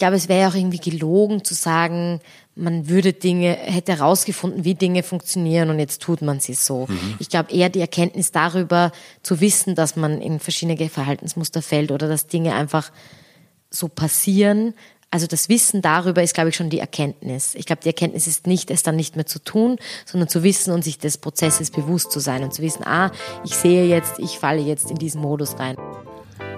glaube, es wäre auch irgendwie gelogen zu sagen, man würde Dinge, hätte herausgefunden, wie Dinge funktionieren und jetzt tut man sie so. Mhm. Ich glaube eher die Erkenntnis darüber zu wissen, dass man in verschiedene Verhaltensmuster fällt oder dass Dinge einfach so passieren. Also das Wissen darüber ist, glaube ich, schon die Erkenntnis. Ich glaube, die Erkenntnis ist nicht, es dann nicht mehr zu tun, sondern zu wissen und sich des Prozesses bewusst zu sein und zu wissen, ah, ich sehe jetzt, ich falle jetzt in diesen Modus rein.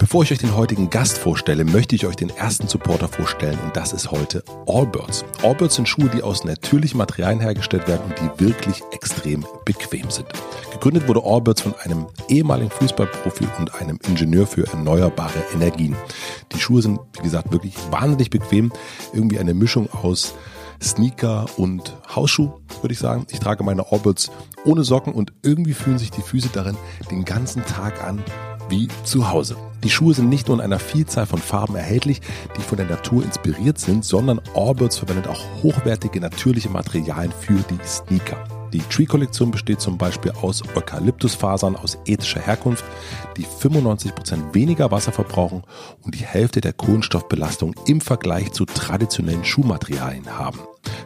Bevor ich euch den heutigen Gast vorstelle, möchte ich euch den ersten Supporter vorstellen und das ist heute Allbirds. Allbirds sind Schuhe, die aus natürlichen Materialien hergestellt werden und die wirklich extrem bequem sind. Gegründet wurde Allbirds von einem ehemaligen Fußballprofi und einem Ingenieur für erneuerbare Energien. Die Schuhe sind, wie gesagt, wirklich wahnsinnig bequem. Irgendwie eine Mischung aus Sneaker und Hausschuh, würde ich sagen. Ich trage meine Allbirds ohne Socken und irgendwie fühlen sich die Füße darin den ganzen Tag an wie zu Hause. Die Schuhe sind nicht nur in einer Vielzahl von Farben erhältlich, die von der Natur inspiriert sind, sondern Allbirds verwendet auch hochwertige natürliche Materialien für die Sneaker. Die Tree-Kollektion besteht zum Beispiel aus Eukalyptusfasern aus ethischer Herkunft, die 95% weniger Wasser verbrauchen und die Hälfte der Kohlenstoffbelastung im Vergleich zu traditionellen Schuhmaterialien haben.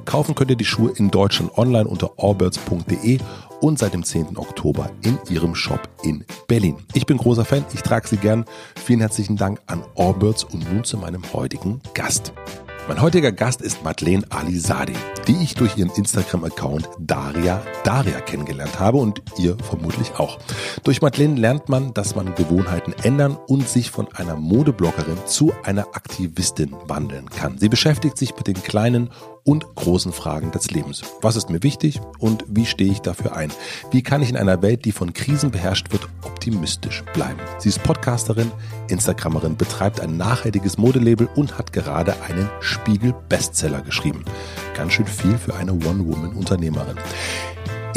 Kaufen könnt ihr die Schuhe in Deutschland online unter allbirds.de und seit dem 10. Oktober in ihrem Shop in Berlin. Ich bin großer Fan, ich trage sie gern. Vielen herzlichen Dank an Allbirds und nun zu meinem heutigen Gast. Mein heutiger Gast ist Madeleine Alizadi, die ich durch ihren Instagram-Account Daria Daria kennengelernt habe und ihr vermutlich auch. Durch Madeleine lernt man, dass man Gewohnheiten ändern und sich von einer Modebloggerin zu einer Aktivistin wandeln kann. Sie beschäftigt sich mit den kleinen und großen Fragen des Lebens. Was ist mir wichtig und wie stehe ich dafür ein? Wie kann ich in einer Welt, die von Krisen beherrscht wird, optimistisch bleiben? Sie ist Podcasterin, Instagrammerin, betreibt ein nachhaltiges Modelabel und hat gerade einen Spiegel-Bestseller geschrieben. Ganz schön viel für eine One-Woman-Unternehmerin.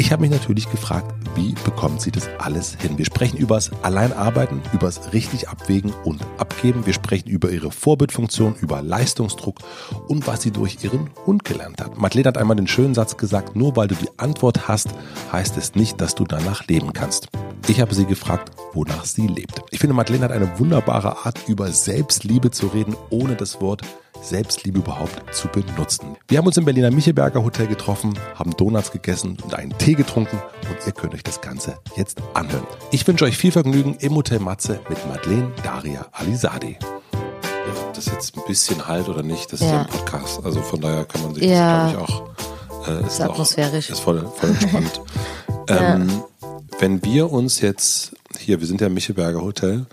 Ich habe mich natürlich gefragt, wie bekommt sie das alles hin? Wir sprechen übers Alleinarbeiten, übers richtig abwägen und abgeben. Wir sprechen über ihre Vorbildfunktion, über Leistungsdruck und was sie durch ihren Hund gelernt hat. Madeleine hat einmal den schönen Satz gesagt, nur weil du die Antwort hast, heißt es nicht, dass du danach leben kannst. Ich habe sie gefragt, wonach sie lebt. Ich finde, Madeleine hat eine wunderbare Art, über Selbstliebe zu reden, ohne das Wort Selbstliebe überhaupt zu benutzen. Wir haben uns im Berliner Michelberger Hotel getroffen, haben Donuts gegessen und einen Tee getrunken und ihr könnt euch das Ganze jetzt anhören. Ich wünsche euch viel Vergnügen im Hotel Matze mit Madeleine Daria Alizadeh. Ob das jetzt ein bisschen halt oder nicht, das ist ja ein Podcast. Also von daher kann man sich ja. das, glaube ich, auch. Äh, ist, ist atmosphärisch. Auch, ist voll, voll entspannt. ähm, wenn wir uns jetzt hier, wir sind ja im Michelberger Hotel,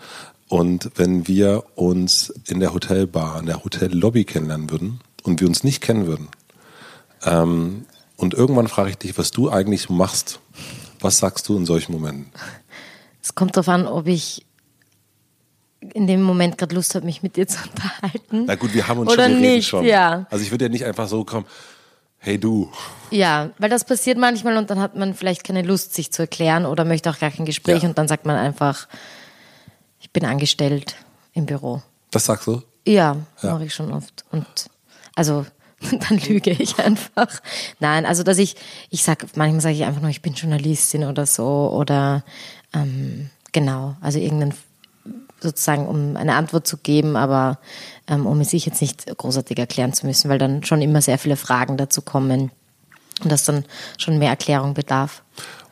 und wenn wir uns in der Hotelbar, in der Hotellobby kennenlernen würden und wir uns nicht kennen würden, ähm, und irgendwann frage ich dich, was du eigentlich machst, was sagst du in solchen Momenten? Es kommt darauf an, ob ich in dem Moment gerade Lust habe, mich mit dir zu unterhalten. Na gut, wir haben uns Oder schon, nicht, schon. Ja. Also ich würde ja nicht einfach so kommen, hey du. Ja, weil das passiert manchmal und dann hat man vielleicht keine Lust, sich zu erklären oder möchte auch gar kein Gespräch ja. und dann sagt man einfach, ich bin angestellt im Büro. Das sagst du? Ja, ja. mache ich schon oft. Und also dann lüge ich einfach. Nein, also dass ich, ich sag, manchmal sage ich einfach nur, ich bin Journalistin oder so oder ähm, genau, also irgendein sozusagen, um eine Antwort zu geben, aber ähm, um es sich jetzt nicht großartig erklären zu müssen, weil dann schon immer sehr viele Fragen dazu kommen und das dann schon mehr Erklärung bedarf.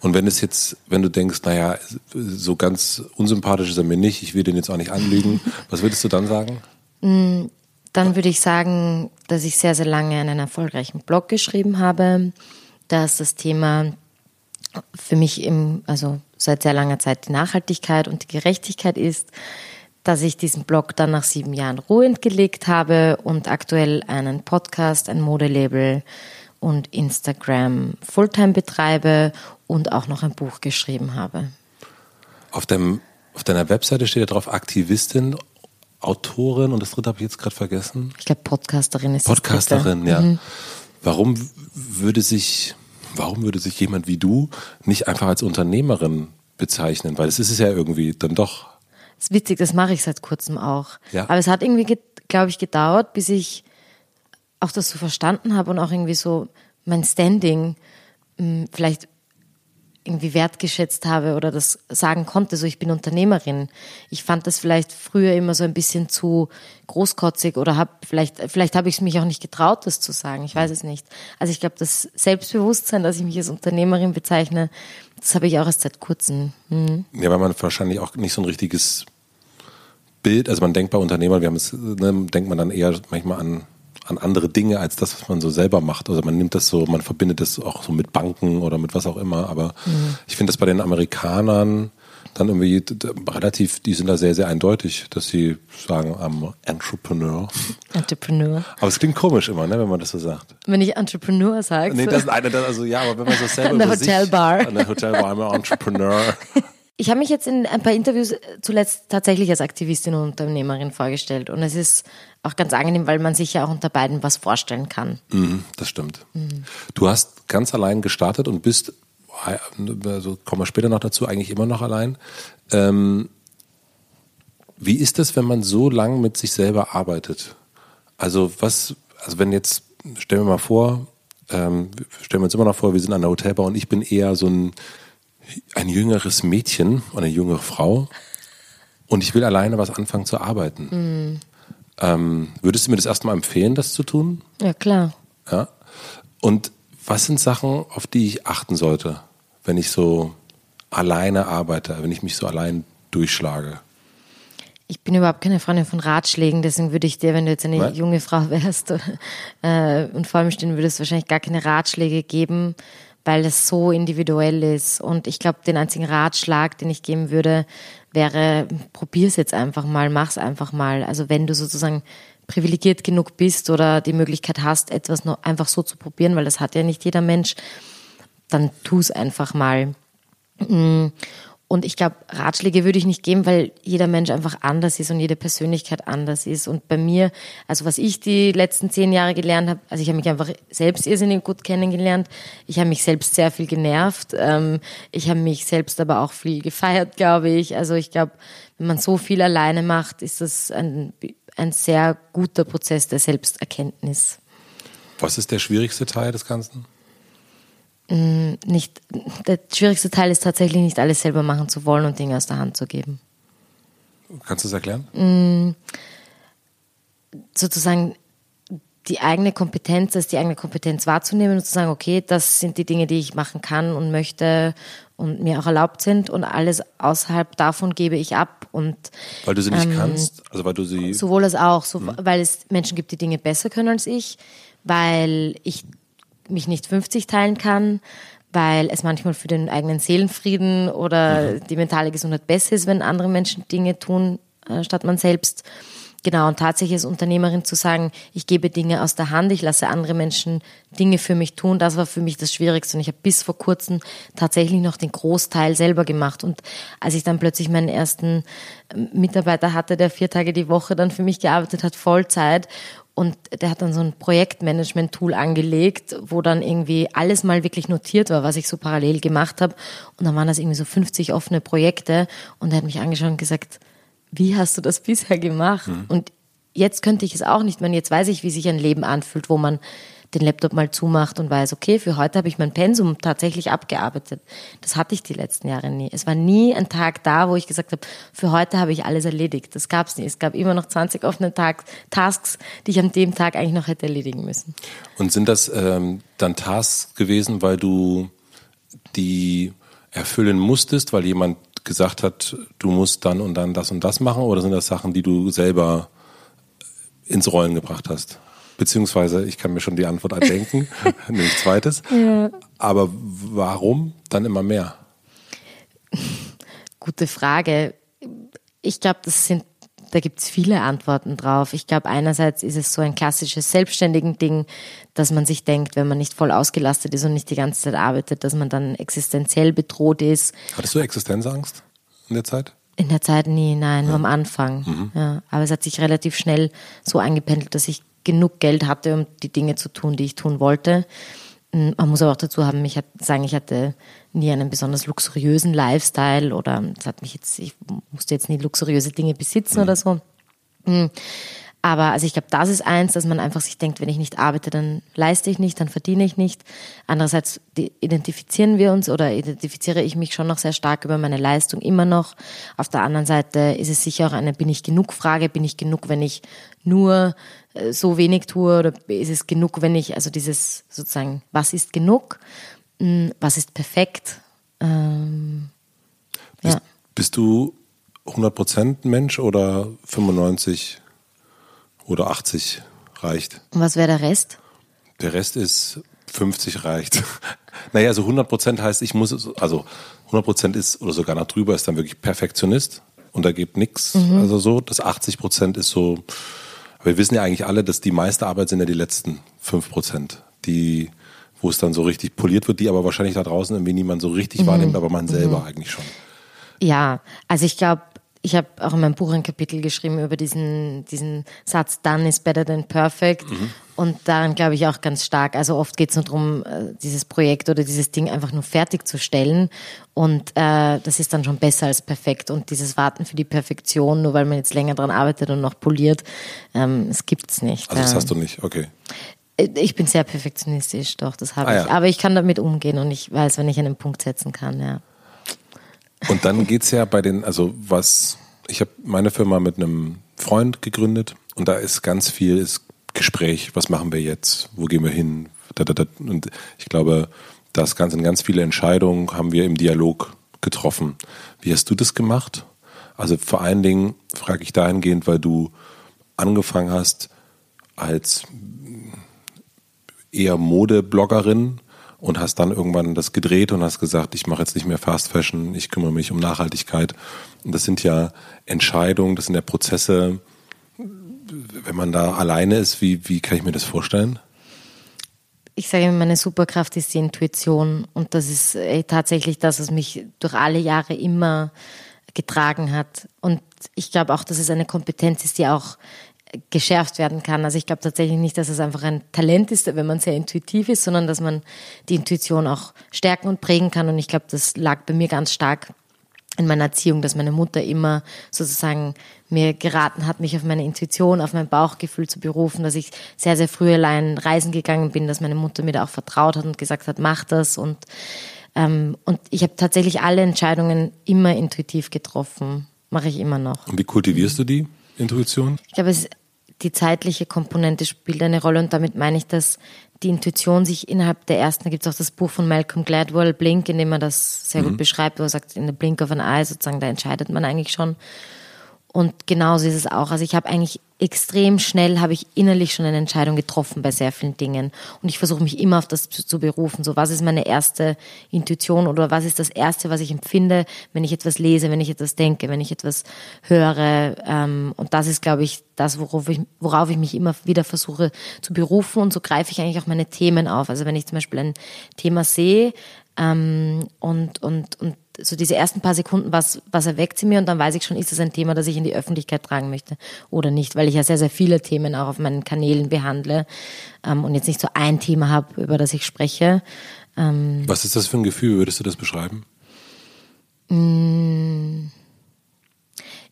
Und wenn es jetzt, wenn du denkst, naja, so ganz unsympathisch ist er mir nicht, ich will den jetzt auch nicht anlügen, was würdest du dann sagen? Mm, dann würde ich sagen, dass ich sehr, sehr lange einen erfolgreichen Blog geschrieben habe, dass das Thema für mich im, also seit sehr langer Zeit die Nachhaltigkeit und die Gerechtigkeit ist, dass ich diesen Blog dann nach sieben Jahren ruhend gelegt habe und aktuell einen Podcast, ein Modelabel und Instagram Fulltime betreibe und auch noch ein Buch geschrieben habe. Auf, deinem, auf deiner Webseite steht ja drauf Aktivistin Autorin und das dritte habe ich jetzt gerade vergessen. Ich glaube, Podcasterin ist Podcasterin, ja. Mhm. Warum würde sich, warum würde sich jemand wie du nicht einfach als Unternehmerin bezeichnen? Weil es ist es ja irgendwie dann doch. Das ist witzig, das mache ich seit kurzem auch. Ja. Aber es hat irgendwie, glaube ich, gedauert, bis ich auch das so verstanden habe und auch irgendwie so mein Standing hm, vielleicht irgendwie wertgeschätzt habe oder das sagen konnte, so ich bin Unternehmerin. Ich fand das vielleicht früher immer so ein bisschen zu großkotzig oder habe vielleicht vielleicht habe ich es mich auch nicht getraut, das zu sagen. Ich weiß es nicht. Also ich glaube, das Selbstbewusstsein, dass ich mich als Unternehmerin bezeichne, das habe ich auch erst seit kurzem. Mhm. Ja, weil man wahrscheinlich auch nicht so ein richtiges Bild, also man denkt bei Unternehmern, wir haben es, ne, denkt man dann eher manchmal an an andere Dinge als das, was man so selber macht. Also man nimmt das so, man verbindet das auch so mit Banken oder mit was auch immer. Aber mhm. ich finde das bei den Amerikanern dann irgendwie relativ, die sind da sehr, sehr eindeutig, dass sie sagen, am Entrepreneur. Entrepreneur. Aber es klingt komisch immer, ne, wenn man das so sagt. Wenn ich Entrepreneur sage. Nee, das ist eine, also ja, aber wenn man so selber An der Hotelbar. An der Hotelbar, I'm Entrepreneur. Ich habe mich jetzt in ein paar Interviews zuletzt tatsächlich als Aktivistin und Unternehmerin vorgestellt. Und es ist auch ganz angenehm, weil man sich ja auch unter beiden was vorstellen kann. Mhm, das stimmt. Mhm. Du hast ganz allein gestartet und bist, also kommen wir später noch dazu, eigentlich immer noch allein. Ähm, wie ist das, wenn man so lang mit sich selber arbeitet? Also was, also wenn jetzt, stellen wir mal vor, ähm, stellen wir uns immer noch vor, wir sind an der Hotelbar und ich bin eher so ein, ein jüngeres Mädchen oder eine jüngere Frau und ich will alleine was anfangen zu arbeiten. Mhm. Ähm, würdest du mir das erstmal empfehlen, das zu tun? Ja, klar. Ja. Und was sind Sachen, auf die ich achten sollte, wenn ich so alleine arbeite, wenn ich mich so allein durchschlage? Ich bin überhaupt keine Freundin von Ratschlägen, deswegen würde ich dir, wenn du jetzt eine Nein? junge Frau wärst äh, und vor mir stehen würdest, wahrscheinlich gar keine Ratschläge geben, weil das so individuell ist. Und ich glaube, den einzigen Ratschlag, den ich geben würde, wäre, probier's jetzt einfach mal, mach's einfach mal. Also wenn du sozusagen privilegiert genug bist oder die Möglichkeit hast, etwas noch einfach so zu probieren, weil das hat ja nicht jeder Mensch, dann tu's einfach mal. Und ich glaube, Ratschläge würde ich nicht geben, weil jeder Mensch einfach anders ist und jede Persönlichkeit anders ist. Und bei mir, also was ich die letzten zehn Jahre gelernt habe, also ich habe mich einfach selbst irrsinnig gut kennengelernt. Ich habe mich selbst sehr viel genervt. Ähm, ich habe mich selbst aber auch viel gefeiert, glaube ich. Also ich glaube, wenn man so viel alleine macht, ist das ein, ein sehr guter Prozess der Selbsterkenntnis. Was ist der schwierigste Teil des Ganzen? Mm, nicht, der schwierigste Teil ist tatsächlich nicht alles selber machen zu wollen und Dinge aus der Hand zu geben. Kannst du es erklären? Mm, sozusagen die eigene Kompetenz als die eigene Kompetenz wahrzunehmen und zu sagen, okay, das sind die Dinge, die ich machen kann und möchte und mir auch erlaubt sind und alles außerhalb davon gebe ich ab und weil du sie nicht ähm, kannst, also weil du sie sowohl als auch, so, hm. weil es Menschen gibt, die Dinge besser können als ich, weil ich mich nicht 50 teilen kann, weil es manchmal für den eigenen Seelenfrieden oder mhm. die mentale Gesundheit besser ist, wenn andere Menschen Dinge tun, äh, statt man selbst. Genau, und tatsächlich als Unternehmerin zu sagen, ich gebe Dinge aus der Hand, ich lasse andere Menschen Dinge für mich tun, das war für mich das Schwierigste. Und ich habe bis vor kurzem tatsächlich noch den Großteil selber gemacht. Und als ich dann plötzlich meinen ersten ähm, Mitarbeiter hatte, der vier Tage die Woche dann für mich gearbeitet hat, Vollzeit, und der hat dann so ein Projektmanagement-Tool angelegt, wo dann irgendwie alles mal wirklich notiert war, was ich so parallel gemacht habe. Und dann waren das irgendwie so 50 offene Projekte. Und er hat mich angeschaut und gesagt, wie hast du das bisher gemacht? Mhm. Und jetzt könnte ich es auch nicht mehr. Jetzt weiß ich, wie sich ein Leben anfühlt, wo man den Laptop mal zumacht und weiß, okay, für heute habe ich mein Pensum tatsächlich abgearbeitet. Das hatte ich die letzten Jahre nie. Es war nie ein Tag da, wo ich gesagt habe, für heute habe ich alles erledigt. Das gab es nie. Es gab immer noch 20 offene Tag Tasks, die ich an dem Tag eigentlich noch hätte erledigen müssen. Und sind das ähm, dann Tasks gewesen, weil du die erfüllen musstest, weil jemand gesagt hat, du musst dann und dann das und das machen? Oder sind das Sachen, die du selber ins Rollen gebracht hast? Beziehungsweise, ich kann mir schon die Antwort erdenken, nämlich zweites. Ja. Aber warum dann immer mehr? Gute Frage. Ich glaube, das sind, da gibt es viele Antworten drauf. Ich glaube, einerseits ist es so ein klassisches selbstständigen Ding, dass man sich denkt, wenn man nicht voll ausgelastet ist und nicht die ganze Zeit arbeitet, dass man dann existenziell bedroht ist. Hattest du Existenzangst in der Zeit? In der Zeit nie, nein, nur am Anfang. Mhm. Ja, aber es hat sich relativ schnell so eingependelt, dass ich genug Geld hatte, um die Dinge zu tun, die ich tun wollte. Mm, Man muss aber auch dazu haben, ich hat, sagen, ich hatte nie einen besonders luxuriösen Lifestyle oder es hat mich jetzt, ich musste jetzt nie luxuriöse Dinge besitzen oder so. Aber also ich glaube, das ist eins, dass man einfach sich denkt, wenn ich nicht arbeite, dann leiste ich nicht, dann verdiene ich nicht. Andererseits identifizieren wir uns oder identifiziere ich mich schon noch sehr stark über meine Leistung immer noch. Auf der anderen Seite ist es sicher auch eine Bin ich genug Frage. Bin ich genug, wenn ich nur äh, so wenig tue oder ist es genug, wenn ich, also dieses sozusagen, was ist genug? Mm, Was ist perfekt? Ähm, Bist, ja. bist du 100% Mensch oder 95 oder 80 reicht? Und was wäre der Rest? Der Rest ist 50 reicht. naja, also 100% heißt, ich muss, es- also 100% ist oder sogar noch drüber ist dann wirklich Perfektionist und da gibt nichts. Also so, das 80% ist so, aber wir wissen ja eigentlich alle, dass die meiste Arbeit sind ja die letzten 5%, die, wo es dann so richtig poliert wird, die aber wahrscheinlich da draußen irgendwie niemand so richtig wahrnimmt, aber man selber eigentlich schon. Ja, also ich glaube, ich habe auch in meinem Buch ein Kapitel geschrieben über diesen, diesen Satz, done is better than perfect. Und daran glaube ich auch ganz stark. Also oft geht es nur darum, äh, dieses Projekt oder dieses Ding einfach nur fertigzustellen. Und äh, das ist dann schon besser als perfekt. Und dieses Warten für die Perfektion, nur weil man jetzt länger dran arbeitet und noch poliert, ähm, das gibt's nicht. Also das Ähm, hast du nicht, okay. ich bin sehr perfektionistisch, doch, das habe Ah, ich. ja. Aber ich kann damit umgehen und ich weiß, wenn ich einen Punkt setzen kann, ja. Und dann geht's ja bei den, also was, ich habe meine Firma mit einem Freund gegründet und da ist ganz viel ist Gespräch, was machen wir jetzt, wo gehen wir hin, und ich glaube, das ganz in ganz viele Entscheidungen haben wir im Dialog getroffen. Wie hast du das gemacht? Also vor allen Dingen frage ich dahingehend, weil du angefangen hast als eher Modebloggerin und hast dann irgendwann das gedreht und hast gesagt, ich mache jetzt nicht mehr Fast Fashion, ich kümmere mich um Nachhaltigkeit. Und das sind ja Entscheidungen, das sind ja Prozesse. Wenn man da alleine ist, wie, wie kann ich mir das vorstellen? ich sage immer, meine Superkraft ist die Intuition und das ist äh, tatsächlich das, was mich durch alle Jahre immer getragen hat. Und ich glaube auch, dass es eine Kompetenz ist, die auch geschärft werden kann. Also ich glaube tatsächlich nicht, dass es einfach ein Talent ist, wenn man sehr intuitiv ist, sondern dass man die Intuition auch stärken und prägen kann. Und ich glaube, das lag bei mir ganz stark in meiner Erziehung, dass meine Mutter immer sozusagen mir geraten hat, mich auf meine Intuition, auf mein Bauchgefühl zu berufen, dass ich sehr, sehr früh allein reisen gegangen bin, dass meine Mutter mir da auch vertraut hat und gesagt hat, mach das und ähm, und ich habe tatsächlich alle Entscheidungen immer intuitiv getroffen, mache ich immer noch. Und wie kultivierst du die Intuition? Ich glaube, es, die zeitliche Komponente spielt eine Rolle und damit meine ich, dass die Intuition sich innerhalb der ersten, da gibt es auch das Buch von Malcolm Gladwell, Blink, in dem er das sehr gut beschreibt, wo er sagt, in the blink of an eye, sozusagen, da entscheidet man eigentlich schon. Und genauso ist es auch. Also ich habe eigentlich extrem schnell, habe ich innerlich schon eine Entscheidung getroffen bei sehr vielen Dingen. Und ich versuche mich immer auf das zu, zu berufen. So, was ist meine erste Intuition oder was ist das Erste, was ich empfinde, wenn ich etwas lese, wenn ich etwas denke, wenn ich etwas höre. Ähm, und das ist, glaube ich, das, worauf ich, worauf ich mich immer wieder versuche zu berufen. Und so greife ich eigentlich auch meine Themen auf. Also wenn ich zum Beispiel ein Thema sehe ähm, und, und, und so diese ersten paar Sekunden, was, was erweckt sie mir und dann weiß ich schon, ist das ein Thema, das ich in die Öffentlichkeit tragen möchte oder nicht, weil ich ja sehr, sehr viele Themen auch auf meinen Kanälen behandle ähm, und jetzt nicht so ein Thema habe, über das ich spreche. Was ist das für ein Gefühl? Würdest du das beschreiben?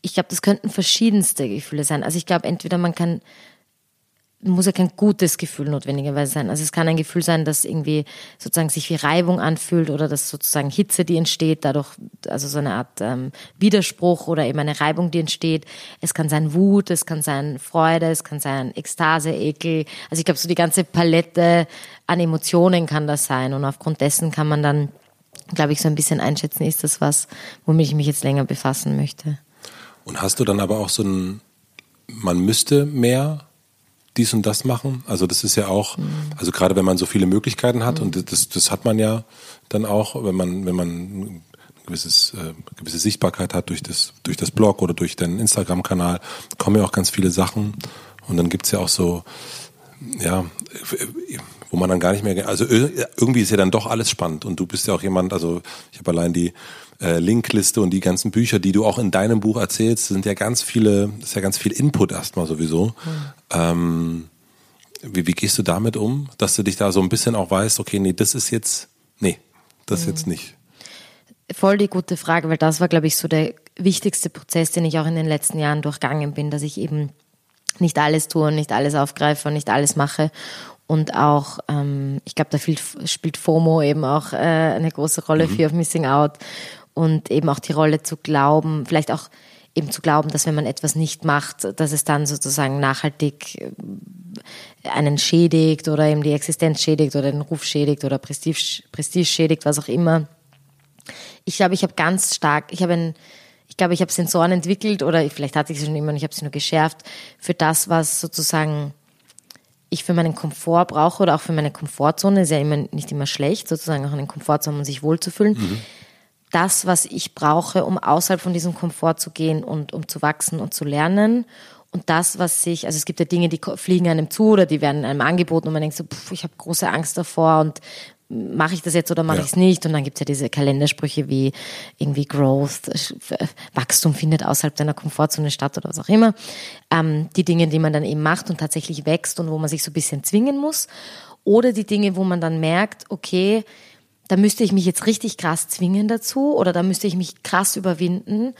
Ich glaube, das könnten verschiedenste Gefühle sein. Also ich glaube, entweder man kann muss ja kein gutes Gefühl notwendigerweise sein. Also es kann ein Gefühl sein, das irgendwie sozusagen sich wie Reibung anfühlt oder dass sozusagen Hitze, die entsteht, dadurch, also so eine Art ähm, Widerspruch oder eben eine Reibung, die entsteht. Es kann sein Wut, es kann sein Freude, es kann sein Ekstase, Ekel. Also ich glaube, so die ganze Palette an Emotionen kann das sein und aufgrund dessen kann man dann, glaube ich, so ein bisschen einschätzen, ist das was, womit ich mich jetzt länger befassen möchte. Und hast du dann aber auch so ein, man müsste mehr dies und das machen? Also das ist ja auch, also gerade wenn man so viele Möglichkeiten hat und das, das hat man ja dann auch, wenn man, wenn man gewisses, äh, gewisse Sichtbarkeit hat durch das, durch das Blog oder durch den Instagram-Kanal, kommen ja auch ganz viele Sachen. Und dann gibt's ja auch so, ja, wo man dann gar nicht mehr, also irgendwie ist ja dann doch alles spannend. Und du bist ja auch jemand, also ich habe allein die äh, Linkliste und die ganzen Bücher, die du auch in deinem Buch erzählst, sind ja ganz viele, ist ja ganz viel Input erstmal sowieso. Mhm. Ähm, wie, wie gehst du damit um, dass du dich da so ein bisschen auch weißt, okay, nee, das ist jetzt, nee, das mhm. jetzt nicht? Voll die gute Frage, weil das war, glaube ich, so der wichtigste Prozess, den ich auch in den letzten Jahren durchgangen bin, dass ich eben nicht alles tue und nicht alles aufgreife und nicht alles mache. Und auch, ähm, ich glaube, da spielt FOMO eben auch äh, eine große Rolle, mhm. Fear of Missing Out. Und eben auch die Rolle zu glauben, vielleicht auch eben zu glauben, dass wenn man etwas nicht macht, dass es dann sozusagen nachhaltig äh, einen schädigt oder eben die Existenz schädigt oder den Ruf schädigt oder Prestige, Prestige schädigt, was auch immer. Ich glaube, ich habe ganz stark, ich habe ein, ich glaube, ich habe Sensoren entwickelt oder vielleicht hatte ich sie schon immer und ich habe sie nur geschärft für das, was sozusagen ich für meinen Komfort brauche oder auch für meine Komfortzone, ist ja immer nicht immer schlecht, sozusagen auch einen Komfort zu haben, um sich wohlzufühlen. Mhm. Das, was ich brauche, um außerhalb von diesem Komfort zu gehen und um zu wachsen und zu lernen. Und das, was sich, also es gibt ja Dinge, die fliegen einem zu oder die werden einem angeboten und man denkt so, pff, ich habe große Angst davor und mache ich das jetzt oder mache ja. ich es nicht? Und dann gibt es ja diese Kalendersprüche wie irgendwie Growth, Wachstum findet außerhalb deiner Komfortzone statt oder was auch immer. Ähm, die Dinge, die man dann eben macht und tatsächlich wächst und wo man sich so ein bisschen zwingen muss. Oder die Dinge, wo man dann merkt, okay, da müsste ich mich jetzt richtig krass zwingen dazu oder da müsste ich mich krass überwinden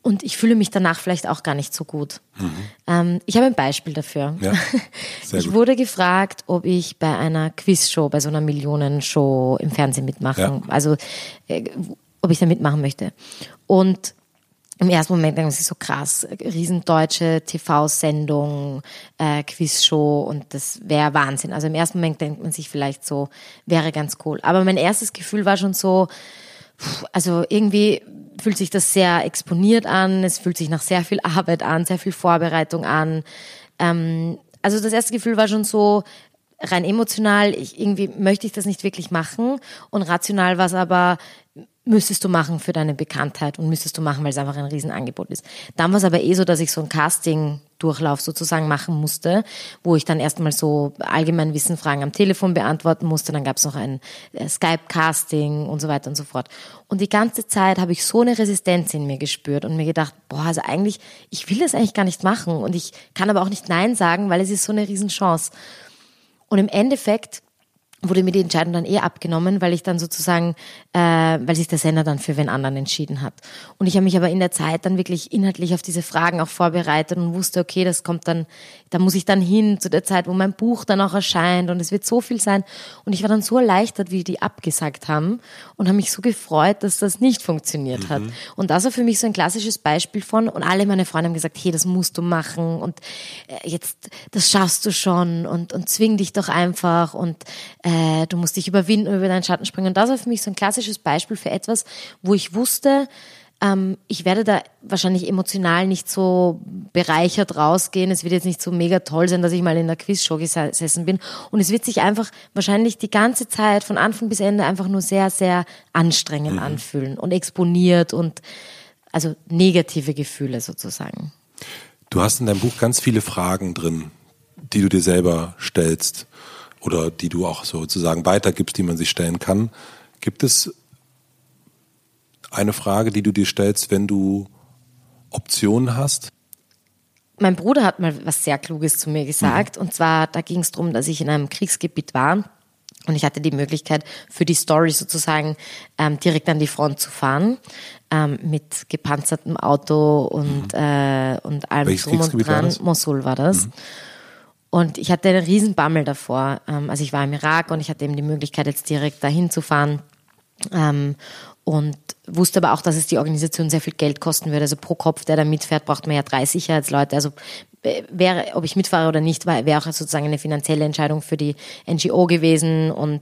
und ich fühle mich danach vielleicht auch gar nicht so gut. Mhm. Ähm, ich habe ein Beispiel dafür. Ja, ich gut. wurde gefragt, ob ich bei einer Quizshow, bei so einer Millionenshow im Fernsehen mitmachen, ja. also äh, ob ich da mitmachen möchte. Und im ersten Moment denkt man sich so krass, riesendeutsche TV-Sendung, äh, Quizshow und das wäre Wahnsinn. Also im ersten Moment denkt man sich vielleicht so, wäre ganz cool. Aber mein erstes Gefühl war schon so, also irgendwie fühlt sich das sehr exponiert an, es fühlt sich nach sehr viel Arbeit an, sehr viel Vorbereitung an. Ähm, also das erste Gefühl war schon so, rein emotional, ich, irgendwie möchte ich das nicht wirklich machen und rational war es aber, müsstest du machen für deine Bekanntheit und müsstest du machen, weil es einfach ein Riesenangebot ist. Dann war es aber eh so, dass ich so ein Casting-Durchlauf sozusagen machen musste, wo ich dann erstmal so allgemein Wissenfragen am Telefon beantworten musste. Dann gab es noch ein äh, Skype-Casting und so weiter und so fort. Und die ganze Zeit habe ich so eine Resistenz in mir gespürt und mir gedacht, boah, also eigentlich, ich will das eigentlich gar nicht machen und ich kann aber auch nicht Nein sagen, weil es ist so eine Riesenchance. Und im Endeffekt wurde mir die Entscheidung dann eh abgenommen, weil ich dann sozusagen, äh, weil sich der Sender dann für wen anderen entschieden hat. Und ich habe mich aber in der Zeit dann wirklich inhaltlich auf diese Fragen auch vorbereitet und wusste, okay, das kommt dann, da muss ich dann hin zu der Zeit, wo mein Buch dann auch erscheint und es wird so viel sein. Und ich war dann so erleichtert, wie die abgesagt haben und habe mich so gefreut, dass das nicht funktioniert mhm. hat. Und das war für mich so ein klassisches Beispiel von, und alle meine Freunde haben gesagt, hey, das musst du machen und äh, jetzt, das schaffst du schon und, und zwing dich doch einfach und äh, du musst dich überwinden, über deinen Schatten springen. Und das war für mich so ein klassisches Beispiel für etwas, wo ich wusste, ähm, ich werde da wahrscheinlich emotional nicht so bereichert rausgehen. Es wird jetzt nicht so mega toll sein, dass ich mal in der Quizshow gesessen bin. Und es wird sich einfach wahrscheinlich die ganze Zeit von Anfang bis Ende einfach nur sehr, sehr anstrengend mhm. anfühlen und exponiert und also negative Gefühle sozusagen. Du hast in deinem Buch ganz viele Fragen drin, die du dir selber stellst oder die du auch sozusagen weitergibst, die man sich stellen kann. Gibt es eine Frage, die du dir stellst, wenn du Optionen hast? Mein Bruder hat mal was sehr Kluges zu mir gesagt. Mhm. Und zwar, da ging es darum, dass ich in einem Kriegsgebiet war. Und ich hatte die Möglichkeit, für die Story sozusagen ähm, direkt an die Front zu fahren. Ähm, mit gepanzertem Auto und, mhm. äh, und allem Welches drum und dran. Mosul war das. Mhm. Und ich hatte einen riesen Bammel davor. Ähm, also ich war im Irak und ich hatte eben die Möglichkeit, jetzt direkt dahin zu fahren. Ähm, und wusste aber auch, dass es die Organisation sehr viel Geld kosten würde. Also pro Kopf, der da mitfährt, braucht man ja drei Sicherheitsleute. Also äh, wäre, ob ich mitfahre oder nicht, wäre auch sozusagen eine finanzielle Entscheidung für die NGO gewesen und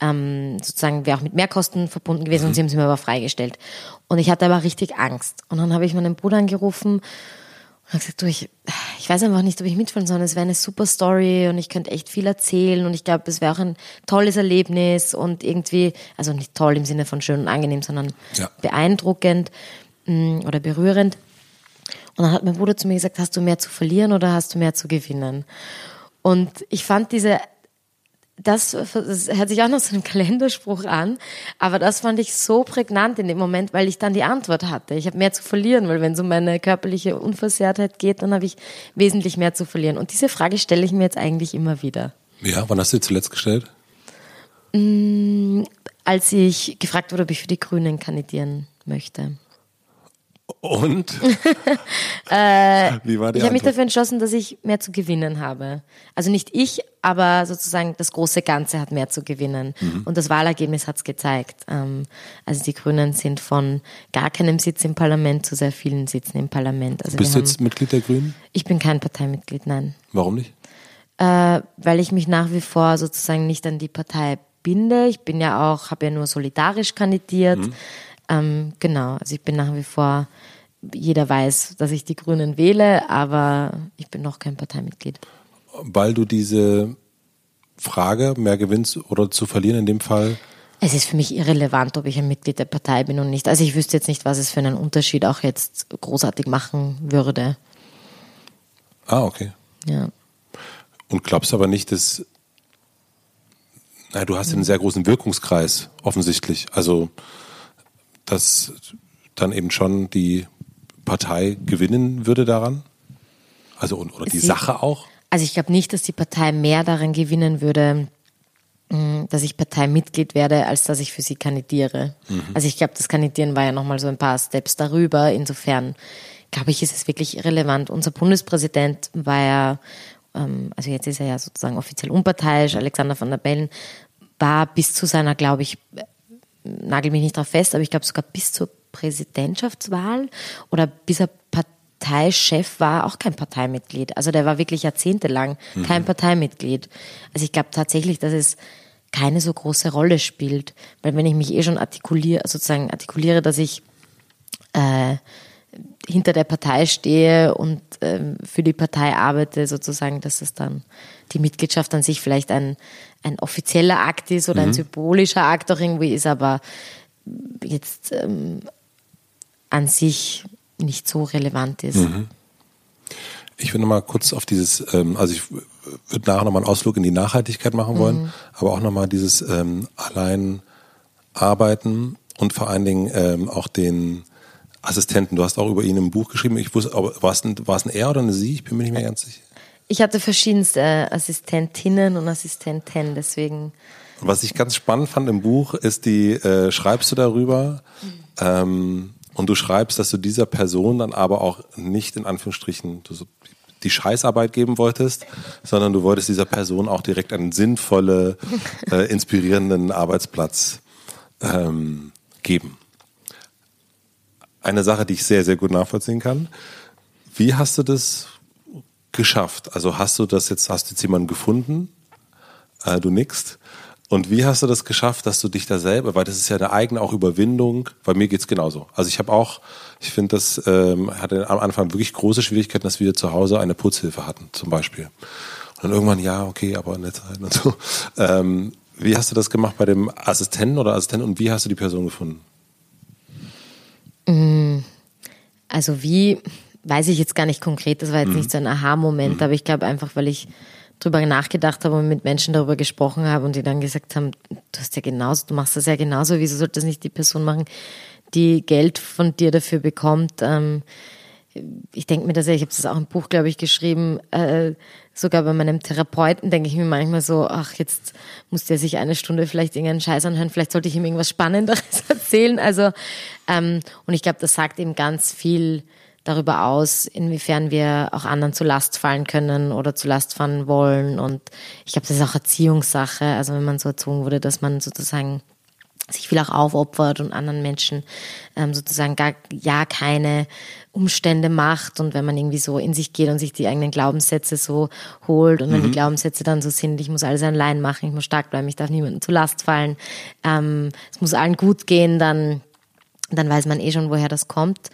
ähm, sozusagen wäre auch mit Mehrkosten verbunden gewesen. Und mhm. sie haben sie mir aber freigestellt. Und ich hatte aber richtig Angst. Und dann habe ich meinen Bruder angerufen und habe gesagt, du, ich, ich weiß einfach nicht, ob ich mitfahren soll. Es wäre eine super Story und ich könnte echt viel erzählen und ich glaube, es wäre auch ein tolles Erlebnis und irgendwie, also nicht toll im Sinne von schön und angenehm, sondern ja. beeindruckend mm, oder berührend. Und dann hat mein Bruder zu mir gesagt, hast du mehr zu verlieren oder hast du mehr zu gewinnen? Und ich fand diese das, das hört sich auch noch so ein Kalenderspruch an, aber das fand ich so prägnant in dem Moment, weil ich dann die Antwort hatte. Ich habe mehr zu verlieren, weil wenn es um meine körperliche Unversehrtheit geht, dann habe ich wesentlich mehr zu verlieren. Und diese Frage stelle ich mir jetzt eigentlich immer wieder. Ja, wann hast du sie zuletzt gestellt? Mm, als ich gefragt wurde, ob ich für die Grünen kandidieren möchte. Und? äh, Wie war die ich habe mich dafür entschlossen, dass ich mehr zu gewinnen habe. Also nicht ich, aber sozusagen das große Ganze hat mehr zu gewinnen. Mhm. Und das Wahlergebnis hat es gezeigt. Ähm, also die Grünen sind von gar keinem Sitz im Parlament zu sehr vielen Sitzen im Parlament. Also Bist du jetzt Mitglied der Grünen? Ich bin kein Parteimitglied, nein. Warum nicht? Äh, weil ich mich nach wie vor sozusagen nicht an die Partei binde. Ich bin ja auch, habe ja nur solidarisch kandidiert. Mhm. Ähm, genau, also ich bin nach wie vor, jeder weiß, dass ich die Grünen wähle, aber ich bin noch kein Parteimitglied. Weil du diese Frage, mehr gewinnst oder zu verlieren in dem Fall? Es ist für mich irrelevant, ob ich ein Mitglied der Partei bin und nicht. Also ich wüsste jetzt nicht, was es für einen Unterschied auch jetzt großartig machen würde. Ah, okay. Ja. Und glaubst aber nicht, dass na, du hast einen sehr großen Wirkungskreis, offensichtlich. Also dass dann eben schon die Partei gewinnen würde daran? Also oder die Sie, Sache auch? Also ich glaube nicht, dass die Partei mehr daran gewinnen würde, mm, dass ich Parteimitglied werde, als dass ich für sie kandidiere. Mhm. Also ich glaube, das Kandidieren war ja nochmal so ein paar Steps darüber. Insofern glaube ich, ist es wirklich irrelevant. Unser Bundespräsident war ja, ähm, also jetzt ist er ja sozusagen offiziell unparteiisch, Alexander van der Bellen, war bis zu seiner, glaube ich, nagel mich nicht drauf fest, aber ich glaube sogar bis zur Präsidentschaftswahl oder bis er Parteichef war, auch kein Parteimitglied. Also der war wirklich jahrzehntelang kein mhm. Parteimitglied. Also ich glaube tatsächlich, dass es keine so große Rolle spielt, weil wenn ich mich eh schon artikuliere, sozusagen artikuliere, dass ich äh, hinter der Partei stehe und ähm, für die Partei arbeite, sozusagen, dass es dann die Mitgliedschaft an sich vielleicht ein, ein offizieller Akt ist oder mhm. ein symbolischer Akt auch irgendwie ist, aber jetzt ähm, an sich nicht so relevant ist. Mhm. Ich will nochmal kurz auf dieses, ähm, also ich würde nachher nochmal einen Ausflug in die Nachhaltigkeit machen wollen, mhm. aber auch nochmal dieses ähm, allein arbeiten und vor allen Dingen ähm, auch den Assistenten. Du hast auch über ihn im Buch geschrieben. Ich wusste, aber war es ein, war es ein er oder eine sie? Ich bin mir nicht mehr ganz sicher. Ich hatte verschiedenste äh, Assistentinnen und Assistenten, deswegen. Was ich ganz spannend fand im Buch, ist die, äh, schreibst du darüber, mhm. ähm, und du schreibst, dass du dieser Person dann aber auch nicht in Anführungsstrichen die Scheißarbeit geben wolltest, sondern du wolltest dieser Person auch direkt einen sinnvolle, äh, inspirierenden Arbeitsplatz ähm, geben. Eine Sache, die ich sehr, sehr gut nachvollziehen kann. Wie hast du das geschafft? Also hast du das jetzt, hast du jetzt jemanden gefunden? Äh, du nickst. Und wie hast du das geschafft, dass du dich da selber, weil das ist ja eine eigene auch Überwindung, bei mir geht's genauso. Also ich habe auch, ich finde, das ähm, hatte am Anfang wirklich große Schwierigkeiten, dass wir zu Hause eine Putzhilfe hatten, zum Beispiel. Und dann irgendwann, ja, okay, aber in der Zeit und so. Ähm, wie hast du das gemacht bei dem Assistenten oder Assistenten und wie hast du die Person gefunden? Mm, also wie, weiß ich jetzt gar nicht konkret, das war jetzt mhm. nicht so ein Aha-Moment, mhm. aber ich glaube einfach, weil ich drüber nachgedacht habe und mit Menschen darüber gesprochen habe und die dann gesagt haben, du hast ja genauso, du machst das ja genauso, wieso sollte das nicht die Person machen, die Geld von dir dafür bekommt? Ähm, ich denke mir das ja, ich habe das auch im Buch, glaube ich, geschrieben, äh, sogar bei meinem Therapeuten denke ich mir manchmal so, ach, jetzt muss der sich eine Stunde vielleicht irgendeinen Scheiß anhören, vielleicht sollte ich ihm irgendwas Spannenderes erzählen. Also, ähm, und ich glaube, das sagt eben ganz viel darüber aus, inwiefern wir auch anderen zu Last fallen können oder zu Last fallen wollen. Und ich glaube, das ist auch Erziehungssache. Also wenn man so erzogen wurde, dass man sozusagen sich viel auch aufopfert und anderen Menschen ähm, sozusagen gar ja keine Umstände macht und wenn man irgendwie so in sich geht und sich die eigenen Glaubenssätze so holt und wenn die mhm. Glaubenssätze dann so sind, ich muss alles allein machen, ich muss stark bleiben, ich darf niemandem zu Last fallen, ähm, es muss allen gut gehen, dann dann weiß man eh schon, woher das kommt.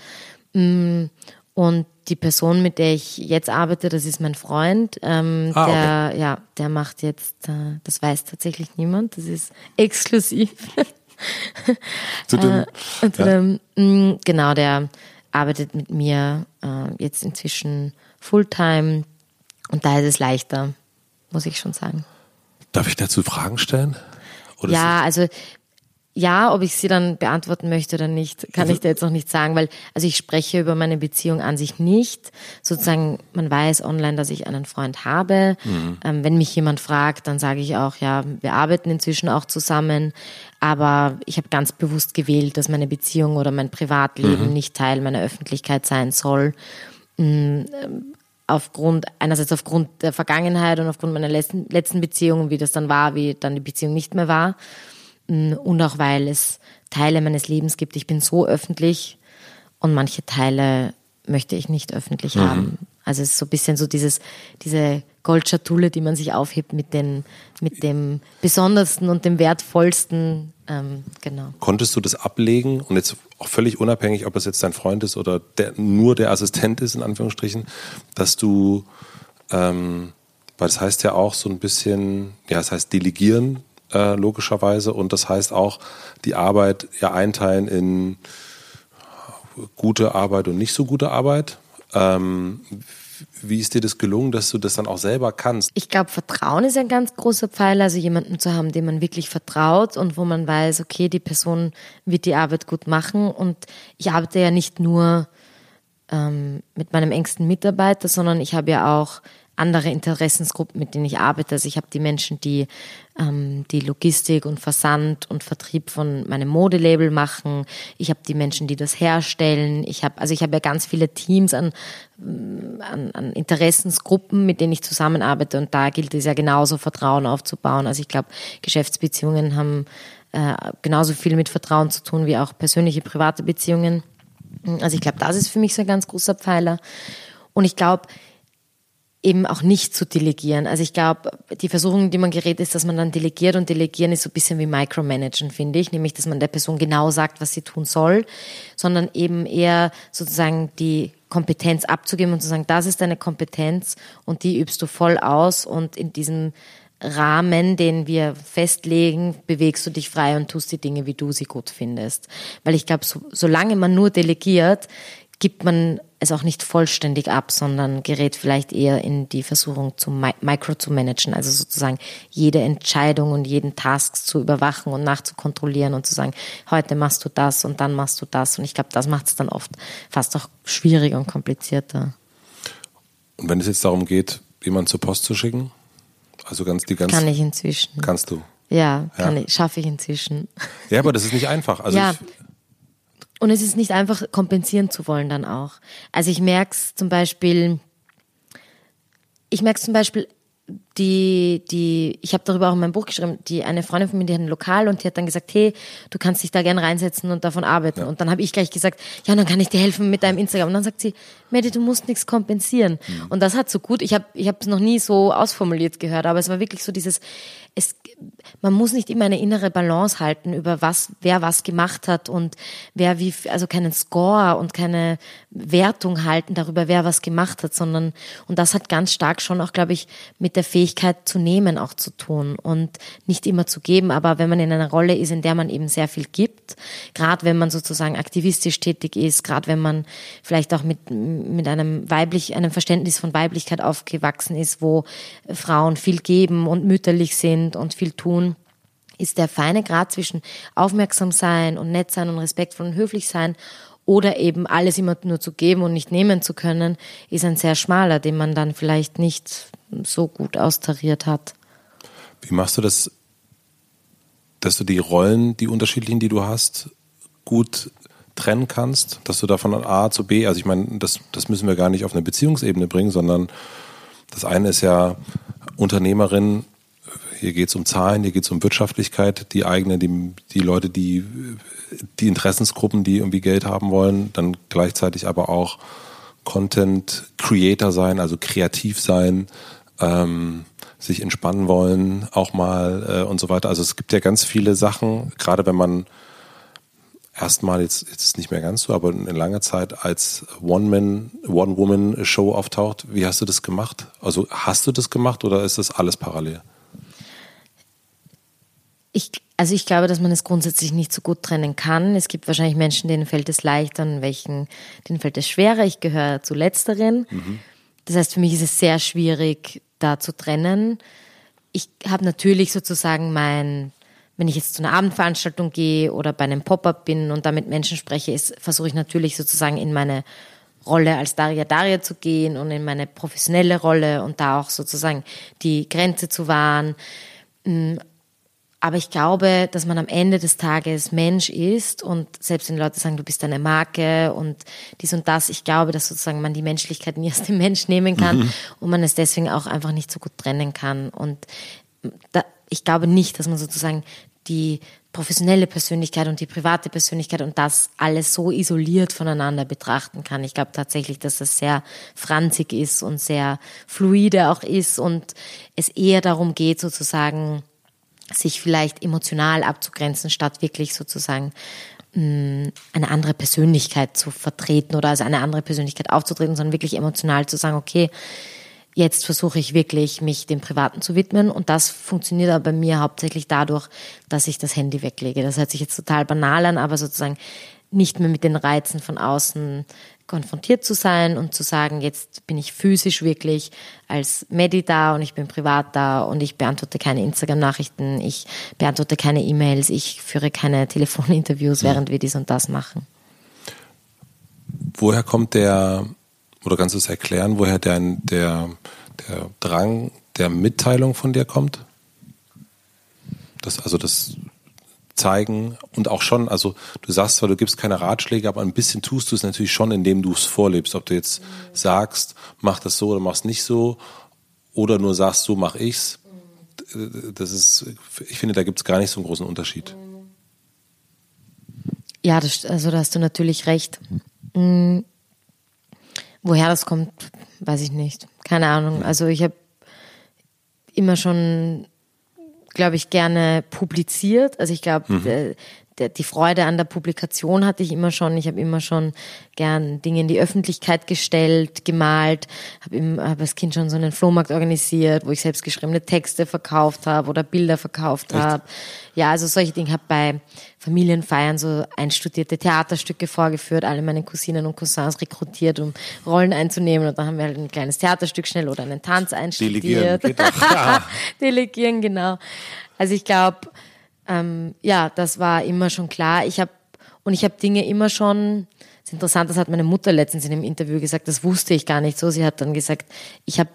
Mm, und die Person, mit der ich jetzt arbeite, das ist mein Freund. Ähm, ah, der, okay. ja, der macht jetzt, äh, das weiß tatsächlich niemand, das ist exklusiv. zu dem, äh, zu dem, ja. Mm, genau, der arbeitet mit mir äh, jetzt inzwischen Fulltime und da ist es leichter, muss ich schon sagen. Darf ich dazu Fragen stellen? Oder ja, also ja, ob ich sie dann beantworten möchte oder nicht, kann also, ich da jetzt noch nicht sagen, weil also ich spreche über meine Beziehung an sich nicht. Sozusagen, man weiß online, dass ich einen Freund habe. Mhm. Ähm, wenn mich jemand fragt, dann sage ich auch, ja, wir arbeiten inzwischen auch zusammen, aber ich habe ganz bewusst gewählt, dass meine Beziehung oder mein Privatleben mhm. nicht Teil meiner Öffentlichkeit sein soll. Mhm aufgrund, einerseits aufgrund der Vergangenheit und aufgrund meiner letzten, letzten Beziehung, wie das dann war, wie dann die Beziehung nicht mehr war. Und auch weil es Teile meines Lebens gibt. Ich bin so öffentlich und manche Teile möchte ich nicht öffentlich mhm. haben. Also es ist so ein bisschen so dieses, diese Goldschatulle, die man sich aufhebt mit, den, mit dem Besondersten und dem Wertvollsten. Ähm, genau. Konntest du das ablegen und jetzt auch völlig unabhängig, ob es jetzt dein Freund ist oder der, nur der Assistent ist, in Anführungsstrichen, dass du, ähm, weil das heißt ja auch so ein bisschen, ja, das heißt delegieren, äh, logischerweise, und das heißt auch die Arbeit ja einteilen in gute Arbeit und nicht so gute Arbeit. Ähm, wie ist dir das gelungen, dass du das dann auch selber kannst? Ich glaube, Vertrauen ist ein ganz großer Pfeiler, also jemanden zu haben, dem man wirklich vertraut und wo man weiß, okay, die Person wird die Arbeit gut machen. Und ich arbeite ja nicht nur ähm, mit meinem engsten Mitarbeiter, sondern ich habe ja auch andere Interessensgruppen, mit denen ich arbeite. Also ich habe die Menschen, die ähm, die Logistik und Versand und Vertrieb von meinem Modelabel machen. Ich habe die Menschen, die das herstellen. Ich habe also ich habe ja ganz viele Teams an, an, an Interessensgruppen, mit denen ich zusammenarbeite und da gilt es ja genauso Vertrauen aufzubauen. Also ich glaube, Geschäftsbeziehungen haben äh, genauso viel mit Vertrauen zu tun wie auch persönliche private Beziehungen. Also ich glaube, das ist für mich so ein ganz großer Pfeiler. Und ich glaube, eben auch nicht zu delegieren. Also ich glaube, die Versuchung, die man gerät, ist, dass man dann delegiert und delegieren ist so ein bisschen wie Micromanagen, finde ich, nämlich, dass man der Person genau sagt, was sie tun soll, sondern eben eher sozusagen die Kompetenz abzugeben und zu sagen, das ist deine Kompetenz und die übst du voll aus und in diesem Rahmen, den wir festlegen, bewegst du dich frei und tust die Dinge, wie du sie gut findest. Weil ich glaube, so, solange man nur delegiert, gibt man es auch nicht vollständig ab, sondern gerät vielleicht eher in die Versuchung, zu Micro zu managen, also sozusagen jede Entscheidung und jeden Task zu überwachen und nachzukontrollieren und zu sagen, heute machst du das und dann machst du das. Und ich glaube, das macht es dann oft fast auch schwieriger und komplizierter. Und wenn es jetzt darum geht, jemanden zur Post zu schicken, also ganz die ganze. Kann ich inzwischen. Kannst du? Ja, kann ja. ich, schaffe ich inzwischen. Ja, aber das ist nicht einfach. Also ja, und es ist nicht einfach kompensieren zu wollen dann auch. Also ich merke es zum Beispiel, ich merke zum Beispiel, die, die, ich habe darüber auch in meinem Buch geschrieben, die eine Freundin von mir, die hat ein Lokal und die hat dann gesagt, hey, du kannst dich da gerne reinsetzen und davon arbeiten. Ja. Und dann habe ich gleich gesagt, ja, dann kann ich dir helfen mit deinem Instagram. Und dann sagt sie, Medi, du musst nichts kompensieren. Mhm. Und das hat so gut, ich habe ich es noch nie so ausformuliert gehört, aber es war wirklich so dieses, es, man muss nicht immer eine innere Balance halten über was, wer was gemacht hat und wer wie, also keinen Score und keine Wertung halten darüber, wer was gemacht hat, sondern, und das hat ganz stark schon auch, glaube ich, mit der Fähigkeit zu nehmen auch zu tun und nicht immer zu geben, aber wenn man in einer Rolle ist, in der man eben sehr viel gibt, gerade wenn man sozusagen aktivistisch tätig ist, gerade wenn man vielleicht auch mit, mit einem weiblich, einem Verständnis von Weiblichkeit aufgewachsen ist, wo Frauen viel geben und mütterlich sind, sind und viel tun, ist der feine Grad zwischen aufmerksam sein und nett sein und respektvoll und höflich sein oder eben alles immer nur zu geben und nicht nehmen zu können, ist ein sehr schmaler, den man dann vielleicht nicht so gut austariert hat. Wie machst du das, dass du die Rollen, die unterschiedlichen, die du hast, gut trennen kannst, dass du da von A zu B, also ich meine, das, das müssen wir gar nicht auf eine Beziehungsebene bringen, sondern das eine ist ja Unternehmerin hier geht es um Zahlen, hier geht es um Wirtschaftlichkeit, die eigene, die, die Leute, die, die Interessensgruppen, die irgendwie Geld haben wollen, dann gleichzeitig aber auch Content Creator sein, also kreativ sein, ähm, sich entspannen wollen, auch mal äh, und so weiter. Also es gibt ja ganz viele Sachen, gerade wenn man erstmal jetzt, jetzt nicht mehr ganz so, aber in langer Zeit als One-Man, One-Woman-Show auftaucht. Wie hast du das gemacht? Also hast du das gemacht oder ist das alles parallel? Ich, also ich glaube, dass man es grundsätzlich nicht so gut trennen kann. Es gibt wahrscheinlich Menschen, denen fällt es leichter, und welchen, denen fällt es schwerer. Ich gehöre zu letzteren. Mhm. Das heißt, für mich ist es sehr schwierig, da zu trennen. ich habe natürlich sozusagen mein, wenn ich jetzt zu einer Abendveranstaltung gehe oder bei einem Pop-up bin und da mit Menschen spreche, versuche ich natürlich sozusagen in meine Rolle als Daria Daria zu gehen und in meine professionelle Rolle und da auch sozusagen die Grenze zu wahren. Aber ich glaube, dass man am Ende des Tages Mensch ist und selbst wenn Leute sagen, du bist eine Marke und dies und das, ich glaube, dass sozusagen man die Menschlichkeit nie aus dem Mensch nehmen kann mhm. und man es deswegen auch einfach nicht so gut trennen kann. Und da, ich glaube nicht, dass man sozusagen die professionelle Persönlichkeit und die private Persönlichkeit und das alles so isoliert voneinander betrachten kann. Ich glaube tatsächlich, dass das sehr franzig ist und sehr fluide auch ist und es eher darum geht, sozusagen sich vielleicht emotional abzugrenzen, statt wirklich sozusagen mm, eine andere Persönlichkeit zu vertreten oder als eine andere Persönlichkeit aufzutreten, sondern wirklich emotional zu sagen, okay, jetzt versuche ich wirklich, mich dem Privaten zu widmen. Und das funktioniert aber bei mir hauptsächlich dadurch, dass ich das Handy weglege. Das hört sich jetzt total banal an, aber sozusagen nicht mehr mit den Reizen von außen konfrontiert zu sein und zu sagen, jetzt bin ich physisch wirklich als Medi da und ich bin privat da und ich beantworte keine Instagram-Nachrichten, ich beantworte keine E-Mails, ich führe keine Telefoninterviews, während wir dies und das machen. Woher kommt der oder kannst du es erklären, woher der, der, der Drang der Mitteilung von dir kommt? Das, also das Zeigen und auch schon, also du sagst zwar, du gibst keine Ratschläge, aber ein bisschen tust du es natürlich schon, indem du es vorlebst. Ob du jetzt sagst, mach das so oder mach's nicht so, oder nur sagst, so mach ich's. Das ist, ich finde, da gibt es gar nicht so einen großen Unterschied. Ja, das, also da hast du natürlich recht. Mhm. Woher das kommt, weiß ich nicht. Keine Ahnung. Also ich habe immer schon, glaube ich, gerne publiziert. Also ich glaube, mhm der, die Freude an der Publikation hatte ich immer schon. Ich habe immer schon gern Dinge in die Öffentlichkeit gestellt, gemalt, habe hab als Kind schon so einen Flohmarkt organisiert, wo ich selbst geschriebene Texte verkauft habe oder Bilder verkauft habe. Ja, also solche Dinge habe bei Familienfeiern so einstudierte Theaterstücke vorgeführt, alle meine Cousinen und Cousins rekrutiert, um Rollen einzunehmen und dann haben wir halt ein kleines Theaterstück schnell oder einen Tanz einstudiert. Delegieren. Delegieren, genau. Also ich glaube, ähm, ja, das war immer schon klar. Ich habe und ich habe Dinge immer schon. Es ist interessant, das hat meine Mutter letztens in einem Interview gesagt. Das wusste ich gar nicht so. Sie hat dann gesagt, ich habe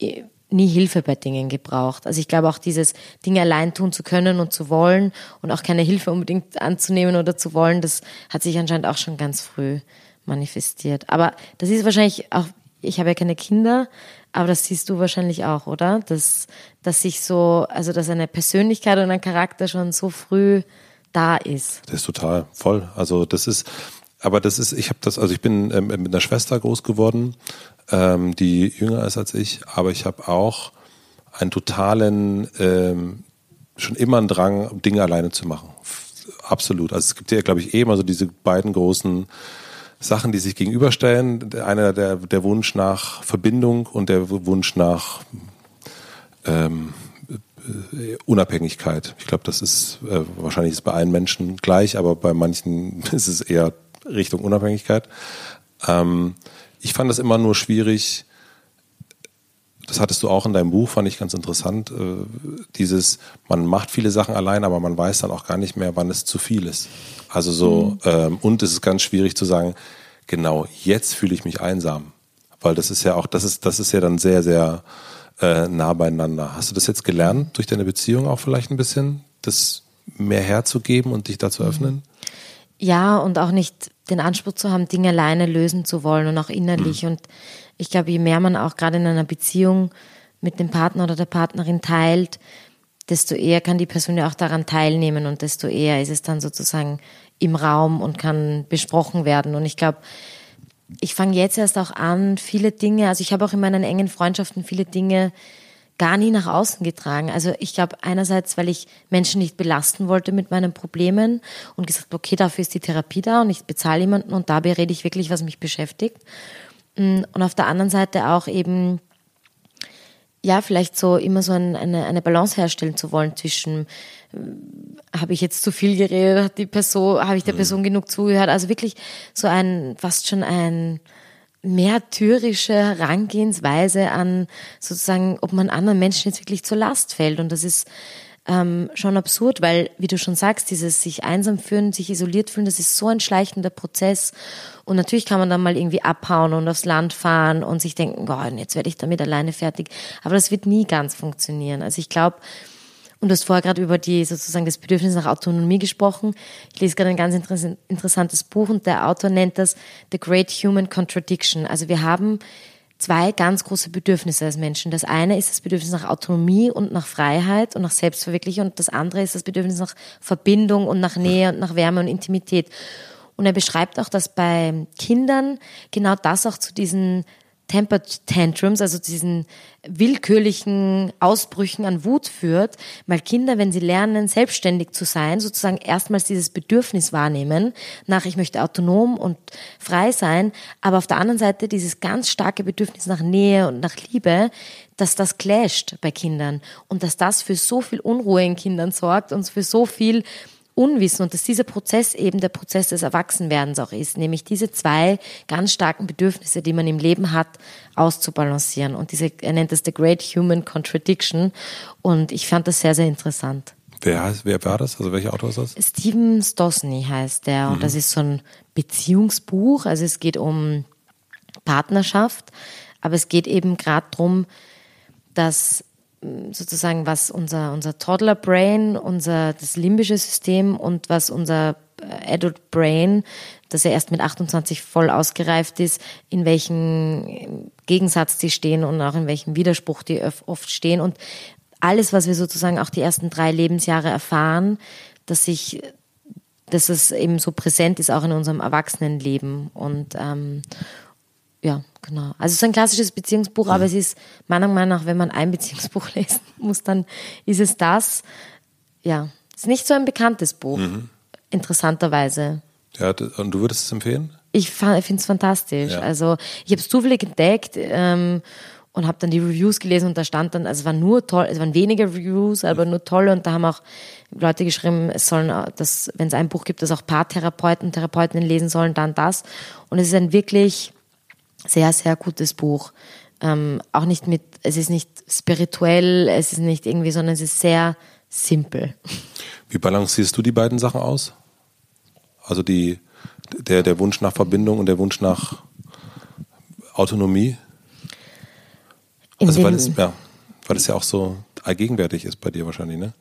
äh, nie Hilfe bei Dingen gebraucht. Also ich glaube auch dieses Dinge allein tun zu können und zu wollen und auch keine Hilfe unbedingt anzunehmen oder zu wollen, das hat sich anscheinend auch schon ganz früh manifestiert. Aber das ist wahrscheinlich auch, ich habe ja keine Kinder, aber das siehst du wahrscheinlich auch, oder? Dass, dass sich so, also dass eine Persönlichkeit und ein Charakter schon so früh da ist. Das ist total voll. Also das ist, aber das ist, ich habe das, also ich bin ähm, mit einer Schwester groß geworden, ähm, die jünger ist als ich, aber ich habe auch einen totalen, ähm, schon immer einen Drang, Dinge alleine zu machen. Absolut. Also es gibt ja, glaube ich, eben also diese beiden großen Sachen, die sich gegenüberstellen. Einer der, der Wunsch nach Verbindung und der Wunsch nach ähm, äh, Unabhängigkeit. Ich glaube, das ist äh, wahrscheinlich ist bei allen Menschen gleich, aber bei manchen ist es eher Richtung Unabhängigkeit. Ähm, ich fand das immer nur schwierig, das hattest du auch in deinem Buch, fand ich ganz interessant, äh, dieses, man macht viele Sachen allein, aber man weiß dann auch gar nicht mehr, wann es zu viel ist. Also so, mhm. ähm, und es ist ganz schwierig zu sagen, genau, jetzt fühle ich mich einsam. Weil das ist ja auch, das ist, das ist ja dann sehr, sehr äh, nah beieinander. Hast du das jetzt gelernt, durch deine Beziehung auch vielleicht ein bisschen, das mehr herzugeben und dich da zu öffnen? Ja, und auch nicht den Anspruch zu haben, Dinge alleine lösen zu wollen und auch innerlich. Mhm. Und ich glaube, je mehr man auch gerade in einer Beziehung mit dem Partner oder der Partnerin teilt, desto eher kann die Person ja auch daran teilnehmen und desto eher ist es dann sozusagen im Raum und kann besprochen werden. Und ich glaube, ich fange jetzt erst auch an, viele Dinge, also ich habe auch in meinen engen Freundschaften viele Dinge gar nie nach außen getragen. Also ich glaube einerseits, weil ich Menschen nicht belasten wollte mit meinen Problemen und gesagt, okay, dafür ist die Therapie da und ich bezahle jemanden und dabei rede ich wirklich, was mich beschäftigt. Und auf der anderen Seite auch eben ja, vielleicht so immer so ein, eine, eine Balance herstellen zu wollen zwischen, habe ich jetzt zu viel geredet, hat die Person, habe ich der mhm. Person genug zugehört? Also wirklich so ein, fast schon ein, märtyrische Herangehensweise an sozusagen, ob man anderen Menschen jetzt wirklich zur Last fällt. Und das ist ähm, schon absurd, weil, wie du schon sagst, dieses sich einsam fühlen, sich isoliert fühlen, das ist so ein schleichender Prozess. Und natürlich kann man dann mal irgendwie abhauen und aufs Land fahren und sich denken, boah, jetzt werde ich damit alleine fertig. Aber das wird nie ganz funktionieren. Also ich glaube, und du hast vorher gerade über die sozusagen das Bedürfnis nach Autonomie gesprochen. Ich lese gerade ein ganz interessantes Buch und der Autor nennt das The Great Human Contradiction. Also wir haben zwei ganz große Bedürfnisse als Menschen. Das eine ist das Bedürfnis nach Autonomie und nach Freiheit und nach Selbstverwirklichung und das andere ist das Bedürfnis nach Verbindung und nach Nähe und nach Wärme und Intimität. Und er beschreibt auch, dass bei Kindern genau das auch zu diesen Temper Tantrums, also diesen willkürlichen Ausbrüchen an Wut führt, weil Kinder, wenn sie lernen, selbstständig zu sein, sozusagen erstmals dieses Bedürfnis wahrnehmen, nach ich möchte autonom und frei sein, aber auf der anderen Seite dieses ganz starke Bedürfnis nach Nähe und nach Liebe, dass das clasht bei Kindern und dass das für so viel Unruhe in Kindern sorgt und für so viel Unwissen und dass dieser Prozess eben der Prozess des Erwachsenwerdens auch ist, nämlich diese zwei ganz starken Bedürfnisse, die man im Leben hat, auszubalancieren. Und diese, er nennt es The Great Human Contradiction. Und ich fand das sehr, sehr interessant. Wer, heißt, wer war das? Also welcher Autor ist das? Stephen Stosny heißt der. Mhm. Und das ist so ein Beziehungsbuch. Also es geht um Partnerschaft. Aber es geht eben gerade darum, dass sozusagen, was unser, unser Toddler-Brain, unser, das limbische System und was unser äh, Adult Brain, das ja erst mit 28 voll ausgereift ist, in welchem Gegensatz die stehen und auch in welchem Widerspruch die oft stehen. Und alles, was wir sozusagen auch die ersten drei Lebensjahre erfahren, dass sich dass es eben so präsent ist, auch in unserem Erwachsenenleben. Und, ähm, ja, genau. Also es ist ein klassisches Beziehungsbuch, mhm. aber es ist meiner Meinung nach, wenn man ein Beziehungsbuch lesen muss, dann ist es das. Ja, es ist nicht so ein bekanntes Buch, mhm. interessanterweise. Ja, und du würdest es empfehlen? Ich finde es fantastisch. Ja. Also ich habe es zufällig entdeckt ähm, und habe dann die Reviews gelesen und da stand dann, also es waren nur toll, es waren wenige Reviews, aber nur tolle und da haben auch Leute geschrieben, es sollen, dass wenn es ein Buch gibt, das auch Paartherapeuten, Therapeutinnen lesen sollen, dann das. Und es ist ein wirklich sehr, sehr gutes Buch. Ähm, auch nicht mit, es ist nicht spirituell, es ist nicht irgendwie, sondern es ist sehr simpel. Wie balancierst du die beiden Sachen aus? Also die, der, der Wunsch nach Verbindung und der Wunsch nach Autonomie? In also weil es, ja, weil es ja auch so allgegenwärtig ist bei dir wahrscheinlich, ne?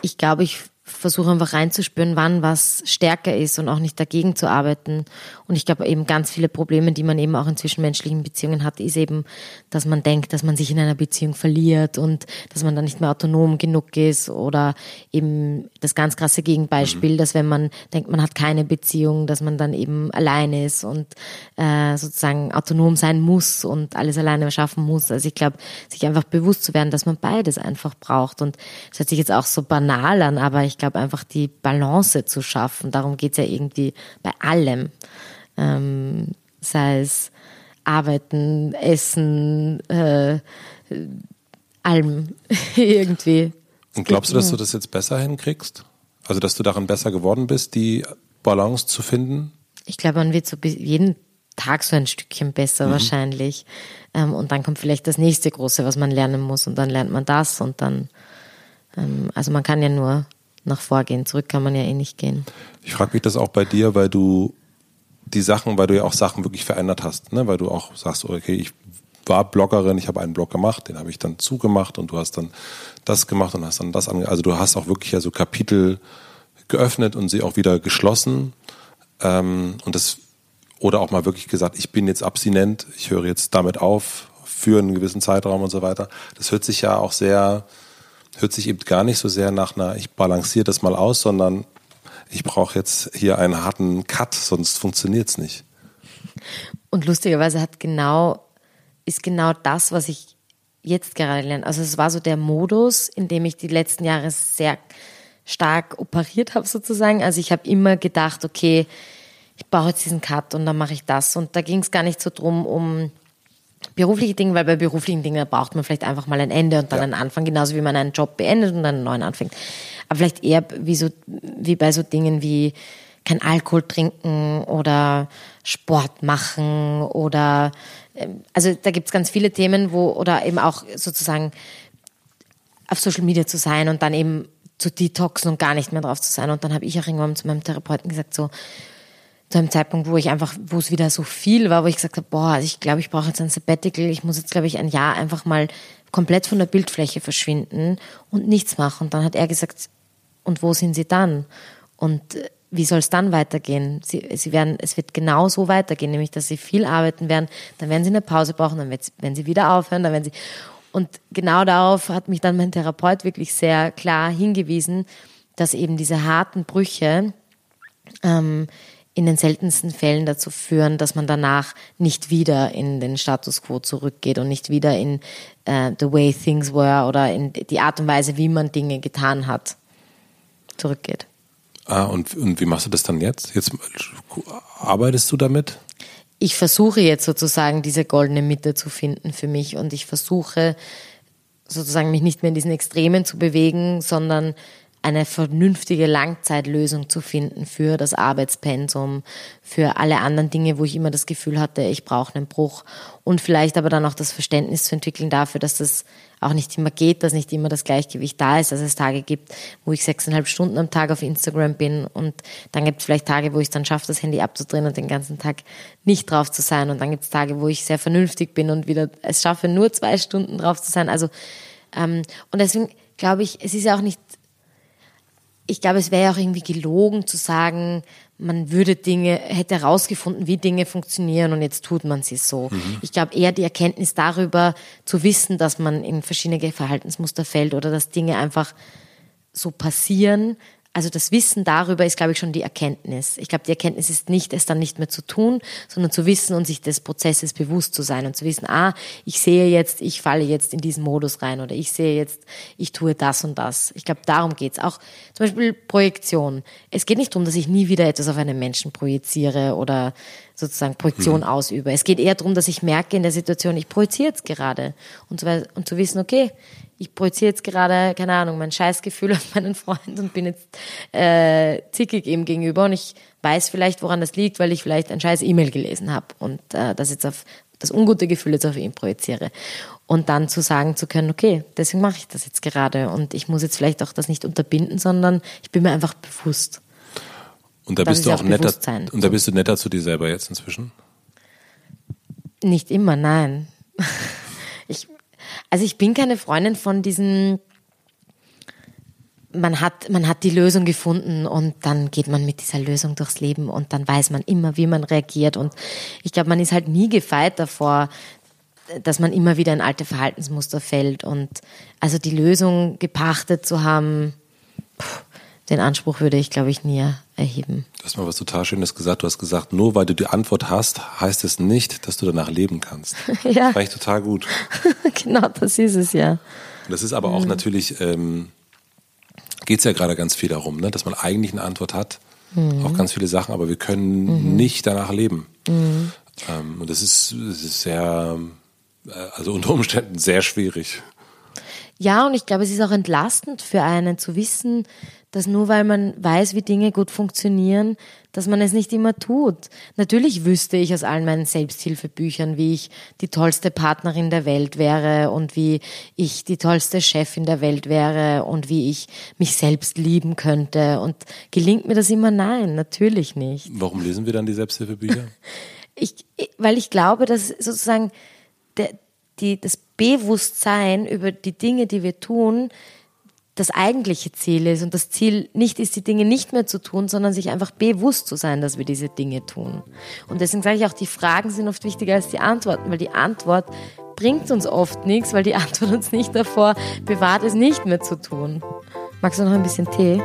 Ich glaube, ich versuche einfach reinzuspüren, wann was stärker ist und auch nicht dagegen zu arbeiten. Und ich glaube eben ganz viele Probleme, die man eben auch in zwischenmenschlichen Beziehungen hat, ist eben, dass man denkt, dass man sich in einer Beziehung verliert und dass man dann nicht mehr autonom genug ist oder eben das ganz krasse Gegenbeispiel, mhm. dass wenn man denkt, man hat keine Beziehung, dass man dann eben alleine ist und äh, sozusagen autonom sein muss und alles alleine schaffen muss. Also ich glaube, sich einfach bewusst zu werden, dass man beides einfach braucht. Und das hört sich jetzt auch so banal an, aber ich glaube einfach die Balance zu schaffen. Darum geht es ja irgendwie bei allem. Ähm, sei es Arbeiten, Essen, äh, allem irgendwie. Und glaubst du, dass du das jetzt besser hinkriegst? Also, dass du darin besser geworden bist, die Balance zu finden? Ich glaube, man wird so jeden Tag so ein Stückchen besser mhm. wahrscheinlich. Ähm, und dann kommt vielleicht das nächste große, was man lernen muss. Und dann lernt man das und dann, ähm, also man kann ja nur nach vorgehen. Zurück kann man ja eh nicht gehen. Ich frage mich das auch bei dir, weil du die Sachen, weil du ja auch Sachen wirklich verändert hast, ne? weil du auch sagst, okay, ich war Bloggerin, ich habe einen Blog gemacht, den habe ich dann zugemacht und du hast dann das gemacht und hast dann das ange also du hast auch wirklich ja so Kapitel geöffnet und sie auch wieder geschlossen ähm, und das oder auch mal wirklich gesagt, ich bin jetzt abstinent, ich höre jetzt damit auf für einen gewissen Zeitraum und so weiter. Das hört sich ja auch sehr hört sich eben gar nicht so sehr nach einer, ich balanciere das mal aus, sondern ich brauche jetzt hier einen harten Cut, sonst funktioniert es nicht. Und lustigerweise hat genau, ist genau das, was ich jetzt gerade lerne. Also es war so der Modus, in dem ich die letzten Jahre sehr stark operiert habe sozusagen. Also ich habe immer gedacht, okay, ich brauche jetzt diesen Cut und dann mache ich das. Und da ging es gar nicht so drum, um berufliche Dinge, weil bei beruflichen Dingen braucht man vielleicht einfach mal ein Ende und dann ja. einen Anfang, genauso wie man einen Job beendet und dann einen neuen anfängt. Aber vielleicht eher wie so, wie bei so Dingen wie kein Alkohol trinken oder Sport machen oder ähm, also da gibt es ganz viele Themen, wo oder eben auch sozusagen auf Social Media zu sein und dann eben zu detoxen und gar nicht mehr drauf zu sein. Und dann habe ich auch irgendwann zu meinem Therapeuten gesagt, so zu einem Zeitpunkt, wo ich einfach, wo es wieder so viel war, wo ich gesagt habe, boah, also ich glaube, ich brauche jetzt ein Sabbatical, ich muss jetzt, glaube ich, ein Jahr einfach mal komplett von der Bildfläche verschwinden und nichts machen. Und dann hat er gesagt, und wo sind Sie dann? Und äh, wie soll es dann weitergehen? Sie, sie werden, es wird genau so weitergehen, nämlich dass sie viel arbeiten werden, dann werden sie eine Pause brauchen, dann werden sie wieder aufhören, dann werden sie und genau darauf hat mich dann mein Therapeut wirklich sehr klar hingewiesen, dass eben diese harten Brüche ähm, in den seltensten Fällen dazu führen, dass man danach nicht wieder in den Status quo zurückgeht und nicht wieder in äh, the way things were oder in die Art und Weise, wie man Dinge getan hat, zurückgeht. Ah, und, und wie machst du das dann jetzt? Jetzt arbeitest du damit? ich versuche jetzt sozusagen diese goldene Mitte zu finden für mich und ich versuche sozusagen mich nicht mehr in diesen Extremen zu bewegen, sondern eine vernünftige Langzeitlösung zu finden für das Arbeitspensum, für alle anderen Dinge, wo ich immer das Gefühl hatte, ich brauche einen Bruch und vielleicht aber dann auch das Verständnis zu entwickeln dafür, dass das auch nicht immer geht, dass nicht immer das Gleichgewicht da ist, dass es Tage gibt, wo ich sechseinhalb Stunden am Tag auf Instagram bin und dann gibt es vielleicht Tage, wo ich es dann schaffe, das Handy abzudrehen und den ganzen Tag nicht drauf zu sein und dann gibt es Tage, wo ich sehr vernünftig bin und wieder es schaffe, nur zwei Stunden drauf zu sein. Also ähm, und deswegen glaube ich, es ist ja auch nicht ich glaube, es wäre ja auch irgendwie gelogen zu sagen, man würde Dinge, hätte herausgefunden, wie Dinge funktionieren und jetzt tut man sie so. Mhm. Ich glaube eher die Erkenntnis darüber zu wissen, dass man in verschiedene Verhaltensmuster fällt oder dass Dinge einfach so passieren, also das Wissen darüber ist, glaube ich, schon die Erkenntnis. Ich glaube, die Erkenntnis ist nicht, es dann nicht mehr zu tun, sondern zu wissen und sich des Prozesses bewusst zu sein und zu wissen, ah, ich sehe jetzt, ich falle jetzt in diesen Modus rein oder ich sehe jetzt, ich tue das und das. Ich glaube, darum geht's. Auch zum Beispiel Projektion. Es geht nicht darum, dass ich nie wieder etwas auf einen Menschen projiziere oder sozusagen Projektion mhm. ausübe. Es geht eher darum, dass ich merke in der Situation, ich projiziere jetzt gerade und zu, und zu wissen, okay, ich projiziere jetzt gerade, keine Ahnung, mein Scheißgefühl auf meinen Freund und bin jetzt äh, zickig ihm gegenüber und ich weiß vielleicht, woran das liegt, weil ich vielleicht ein scheiß E-Mail gelesen habe und äh, das jetzt auf das ungute Gefühl jetzt auf ihn projiziere. Und dann zu sagen zu können, okay, deswegen mache ich das jetzt gerade und ich muss jetzt vielleicht auch das nicht unterbinden, sondern ich bin mir einfach bewusst. Und da bist du auch netter, und da bist du netter zu dir selber jetzt inzwischen? Nicht immer, nein. Ich, also ich bin keine Freundin von diesen, man hat, man hat die Lösung gefunden und dann geht man mit dieser Lösung durchs Leben und dann weiß man immer, wie man reagiert. Und ich glaube, man ist halt nie gefeit davor, dass man immer wieder in alte Verhaltensmuster fällt. Und also die Lösung gepachtet zu haben, den Anspruch würde ich, glaube ich, nie erheben. Du hast mal was total Schönes gesagt. Du hast gesagt, nur weil du die Antwort hast, heißt es nicht, dass du danach leben kannst. ja. Das war ich total gut. genau, das ist es ja. Das ist aber auch mhm. natürlich, ähm, geht es ja gerade ganz viel darum, ne? dass man eigentlich eine Antwort hat, mhm. auch ganz viele Sachen, aber wir können mhm. nicht danach leben. Mhm. Ähm, und das ist, das ist sehr, äh, also unter Umständen sehr schwierig. Ja, und ich glaube, es ist auch entlastend für einen zu wissen, dass nur weil man weiß, wie Dinge gut funktionieren, dass man es nicht immer tut. Natürlich wüsste ich aus allen meinen Selbsthilfebüchern, wie ich die tollste Partnerin der Welt wäre und wie ich die tollste Chefin der Welt wäre und wie ich mich selbst lieben könnte. Und gelingt mir das immer? Nein, natürlich nicht. Warum lesen wir dann die Selbsthilfebücher? ich, weil ich glaube, dass sozusagen der, die, das Bewusstsein über die Dinge, die wir tun, das eigentliche Ziel ist. Und das Ziel nicht ist, die Dinge nicht mehr zu tun, sondern sich einfach bewusst zu sein, dass wir diese Dinge tun. Und deswegen sage ich auch, die Fragen sind oft wichtiger als die Antworten, weil die Antwort bringt uns oft nichts, weil die Antwort uns nicht davor bewahrt, es nicht mehr zu tun. Magst du noch ein bisschen Tee?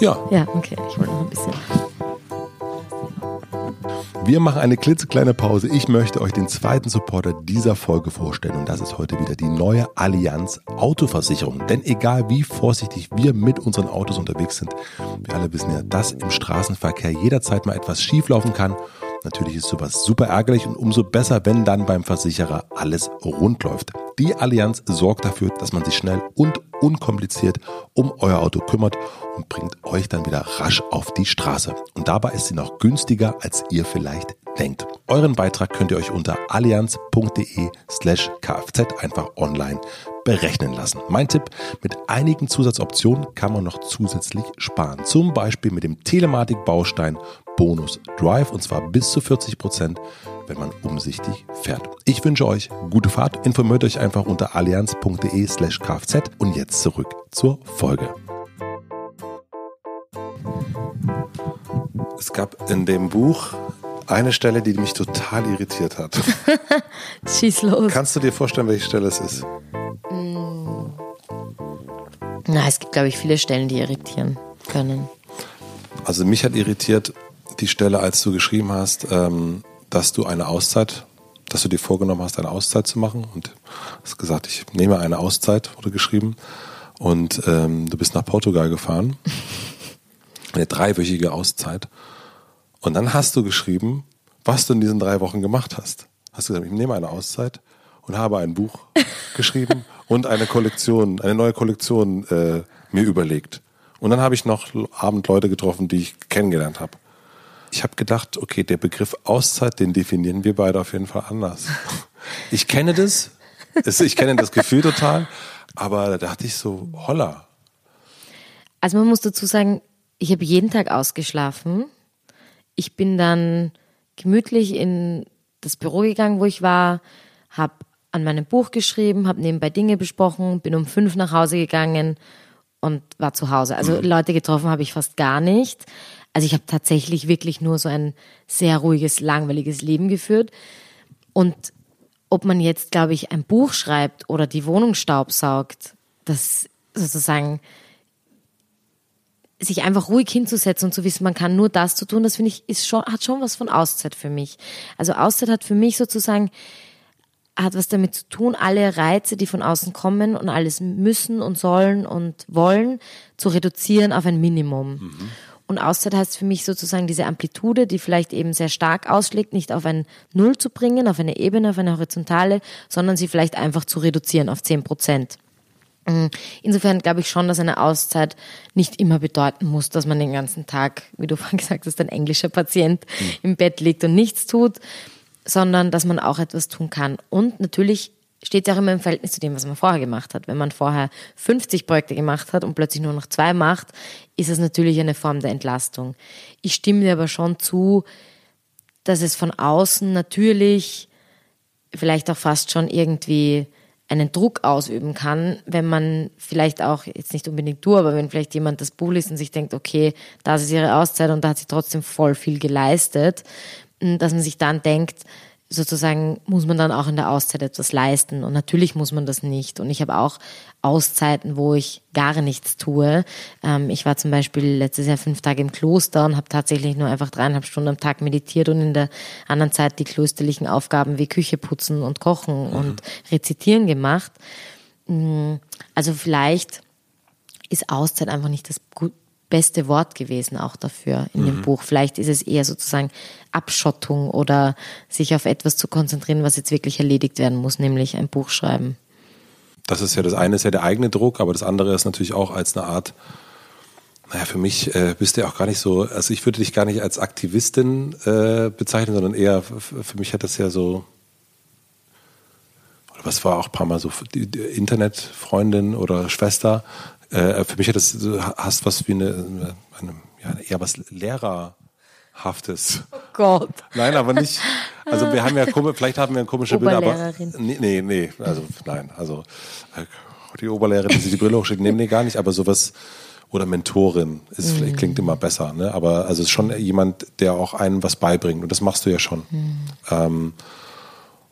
Ja. Ja, okay, ich hole noch ein bisschen. Wir machen eine klitzekleine Pause. Ich möchte euch den zweiten Supporter dieser Folge vorstellen und das ist heute wieder die neue Allianz Autoversicherung. Denn egal wie vorsichtig wir mit unseren Autos unterwegs sind, wir alle wissen ja, dass im Straßenverkehr jederzeit mal etwas schieflaufen kann Natürlich ist sowas super ärgerlich und umso besser, wenn dann beim Versicherer alles rund läuft. Die Allianz sorgt dafür, dass man sich schnell und unkompliziert um euer Auto kümmert und bringt euch dann wieder rasch auf die Straße. Und dabei ist sie noch günstiger, als ihr vielleicht denkt. Euren Beitrag könnt ihr euch unter allianz.de slash kfz einfach online berechnen lassen. Mein Tipp, mit einigen Zusatzoptionen kann man noch zusätzlich sparen. Zum Beispiel mit dem Telematik-Baustein Bonus Drive und zwar bis zu 40 Prozent, wenn man umsichtig fährt. Ich wünsche euch gute Fahrt. Informiert euch einfach unter allianz.de slash kfz und jetzt zurück zur Folge. Es gab in dem Buch eine Stelle, die mich total irritiert hat. Schieß los. Kannst du dir vorstellen, welche Stelle es ist? Na, es gibt, glaube ich, viele Stellen, die irritieren können. Also mich hat irritiert die Stelle, als du geschrieben hast, ähm, dass du eine Auszeit, dass du dir vorgenommen hast, eine Auszeit zu machen und hast gesagt, ich nehme eine Auszeit, wurde geschrieben und ähm, du bist nach Portugal gefahren, eine dreiwöchige Auszeit und dann hast du geschrieben, was du in diesen drei Wochen gemacht hast. Hast du gesagt, ich nehme eine Auszeit und habe ein Buch geschrieben und eine Kollektion, eine neue Kollektion äh, mir überlegt. Und dann habe ich noch Abend Leute getroffen, die ich kennengelernt habe. Ich habe gedacht, okay, der Begriff Auszeit, den definieren wir beide auf jeden Fall anders. Ich kenne das, ich kenne das Gefühl total, aber da dachte ich so, holla. Also man muss dazu sagen, ich habe jeden Tag ausgeschlafen. Ich bin dann gemütlich in das Büro gegangen, wo ich war, habe an meinem Buch geschrieben, habe nebenbei Dinge besprochen, bin um fünf nach Hause gegangen und war zu Hause. Also mhm. Leute getroffen habe ich fast gar nicht. Also ich habe tatsächlich wirklich nur so ein sehr ruhiges, langweiliges Leben geführt. Und ob man jetzt, glaube ich, ein Buch schreibt oder die Wohnung staubsaugt, das sozusagen sich einfach ruhig hinzusetzen und zu wissen, man kann nur das zu tun, das finde ich, ist schon, hat schon was von Auszeit für mich. Also Auszeit hat für mich sozusagen hat was damit zu tun, alle Reize, die von außen kommen und alles müssen und sollen und wollen, zu reduzieren auf ein Minimum. Mhm. Und Auszeit heißt für mich sozusagen diese Amplitude, die vielleicht eben sehr stark ausschlägt, nicht auf ein Null zu bringen, auf eine Ebene, auf eine horizontale, sondern sie vielleicht einfach zu reduzieren auf zehn Prozent. Mhm. Insofern glaube ich schon, dass eine Auszeit nicht immer bedeuten muss, dass man den ganzen Tag, wie du vorhin gesagt hast, ein englischer Patient mhm. im Bett liegt und nichts tut, sondern dass man auch etwas tun kann. Und natürlich steht ja auch immer im Verhältnis zu dem, was man vorher gemacht hat. Wenn man vorher 50 Projekte gemacht hat und plötzlich nur noch zwei macht, ist es natürlich eine Form der Entlastung. Ich stimme dir aber schon zu, dass es von außen natürlich vielleicht auch fast schon irgendwie einen Druck ausüben kann, wenn man vielleicht auch, jetzt nicht unbedingt du, aber wenn vielleicht jemand das Buch liest und sich denkt, okay, das ist ihre Auszeit und da hat sie trotzdem voll viel geleistet, dass man sich dann denkt, sozusagen muss man dann auch in der Auszeit etwas leisten. Und natürlich muss man das nicht. Und ich habe auch Auszeiten, wo ich gar nichts tue. Ähm, ich war zum Beispiel letztes Jahr fünf Tage im Kloster und habe tatsächlich nur einfach dreieinhalb Stunden am Tag meditiert und in der anderen Zeit die klösterlichen Aufgaben wie Küche putzen und kochen mhm. und rezitieren gemacht. Mm, also vielleicht ist Auszeit einfach nicht das beste Wort gewesen auch dafür in mhm. dem Buch. Vielleicht ist es eher sozusagen Abschottung oder sich auf etwas zu konzentrieren, was jetzt wirklich erledigt werden muss, nämlich ein Buch schreiben. Das ist ja das eine ist ja der eigene Druck, aber das andere ist natürlich auch als eine Art naja, für mich äh, bist du ja auch gar nicht so, also ich würde dich gar nicht als Aktivistin äh, bezeichnen, sondern eher, für mich hat das ja so, oder was war auch ein paar Mal so, Internetfreundin oder Schwester, äh, für mich hat das, du hast was wie eine, eine ja, eher was Lehrerhaftes. Oh Gott. Nein, aber nicht. Also wir haben ja vielleicht haben wir ein komische Bilder, aber nee, nee, nee, also nein, also äh, die Oberlehrerin, die sich die Brille hochschickt, nehmen nee, gar nicht, aber sowas oder Mentorin ist mhm. klingt immer besser, ne? Aber also ist schon jemand, der auch einem was beibringt und das machst du ja schon. Mhm. Ähm,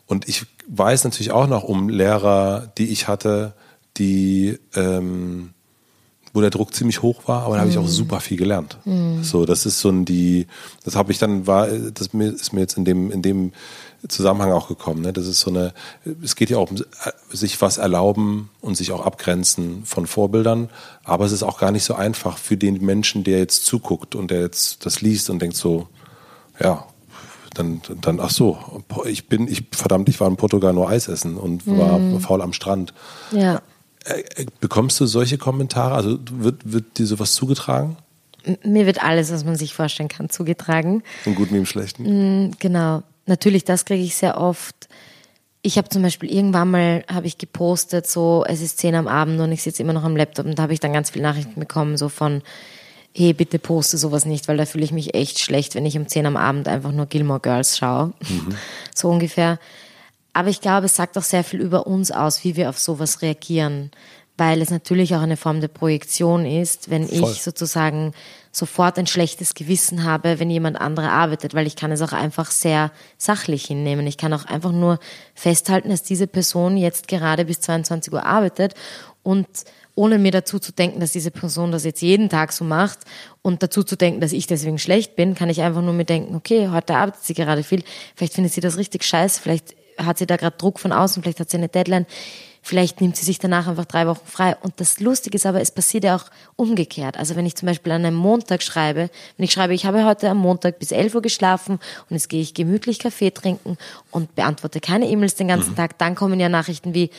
und ich weiß natürlich auch noch um Lehrer, die ich hatte, die ähm, wo der Druck ziemlich hoch war, aber da habe ich auch mhm. super viel gelernt. Mhm. So, das ist so ein die, das habe ich dann war, das ist mir jetzt in dem in dem Zusammenhang auch gekommen. Ne? Das ist so eine, es geht ja auch um sich was erlauben und sich auch abgrenzen von Vorbildern, aber es ist auch gar nicht so einfach für den Menschen, der jetzt zuguckt und der jetzt das liest und denkt so, ja, dann, dann, ach so, ich bin, ich, verdammt, ich war in Portugal nur Eis essen und war mhm. faul am Strand. Ja. Äh, äh, bekommst du solche Kommentare? Also wird, wird dir sowas zugetragen? Mir wird alles, was man sich vorstellen kann, zugetragen. Im Guten wie im Schlechten? Mm, genau. Natürlich, das kriege ich sehr oft. Ich habe zum Beispiel irgendwann mal habe ich gepostet, so es ist zehn am Abend und ich sitze immer noch am Laptop und da habe ich dann ganz viele Nachrichten bekommen, so von hey, bitte poste sowas nicht, weil da fühle ich mich echt schlecht, wenn ich um 10 am Abend einfach nur Gilmore Girls schaue. Mhm. So ungefähr. Aber ich glaube, es sagt auch sehr viel über uns aus, wie wir auf sowas reagieren, weil es natürlich auch eine Form der Projektion ist, wenn Voll. ich sozusagen sofort ein schlechtes Gewissen habe, wenn jemand anderer arbeitet, weil ich kann es auch einfach sehr sachlich hinnehmen. Ich kann auch einfach nur festhalten, dass diese Person jetzt gerade bis 22 Uhr arbeitet und ohne mir dazu zu denken, dass diese Person das jetzt jeden Tag so macht und dazu zu denken, dass ich deswegen schlecht bin, kann ich einfach nur mir denken, okay, heute arbeitet sie gerade viel, vielleicht findet sie das richtig scheiße, vielleicht hat sie da gerade Druck von außen, vielleicht hat sie eine Deadline, vielleicht nimmt sie sich danach einfach drei Wochen frei. Und das Lustige ist aber, es passiert ja auch umgekehrt. Also wenn ich zum Beispiel an einem Montag schreibe, wenn ich schreibe, ich habe heute am Montag bis 11 Uhr geschlafen und jetzt gehe ich gemütlich Kaffee trinken und beantworte keine E-Mails den ganzen mhm. Tag, dann kommen ja Nachrichten wie,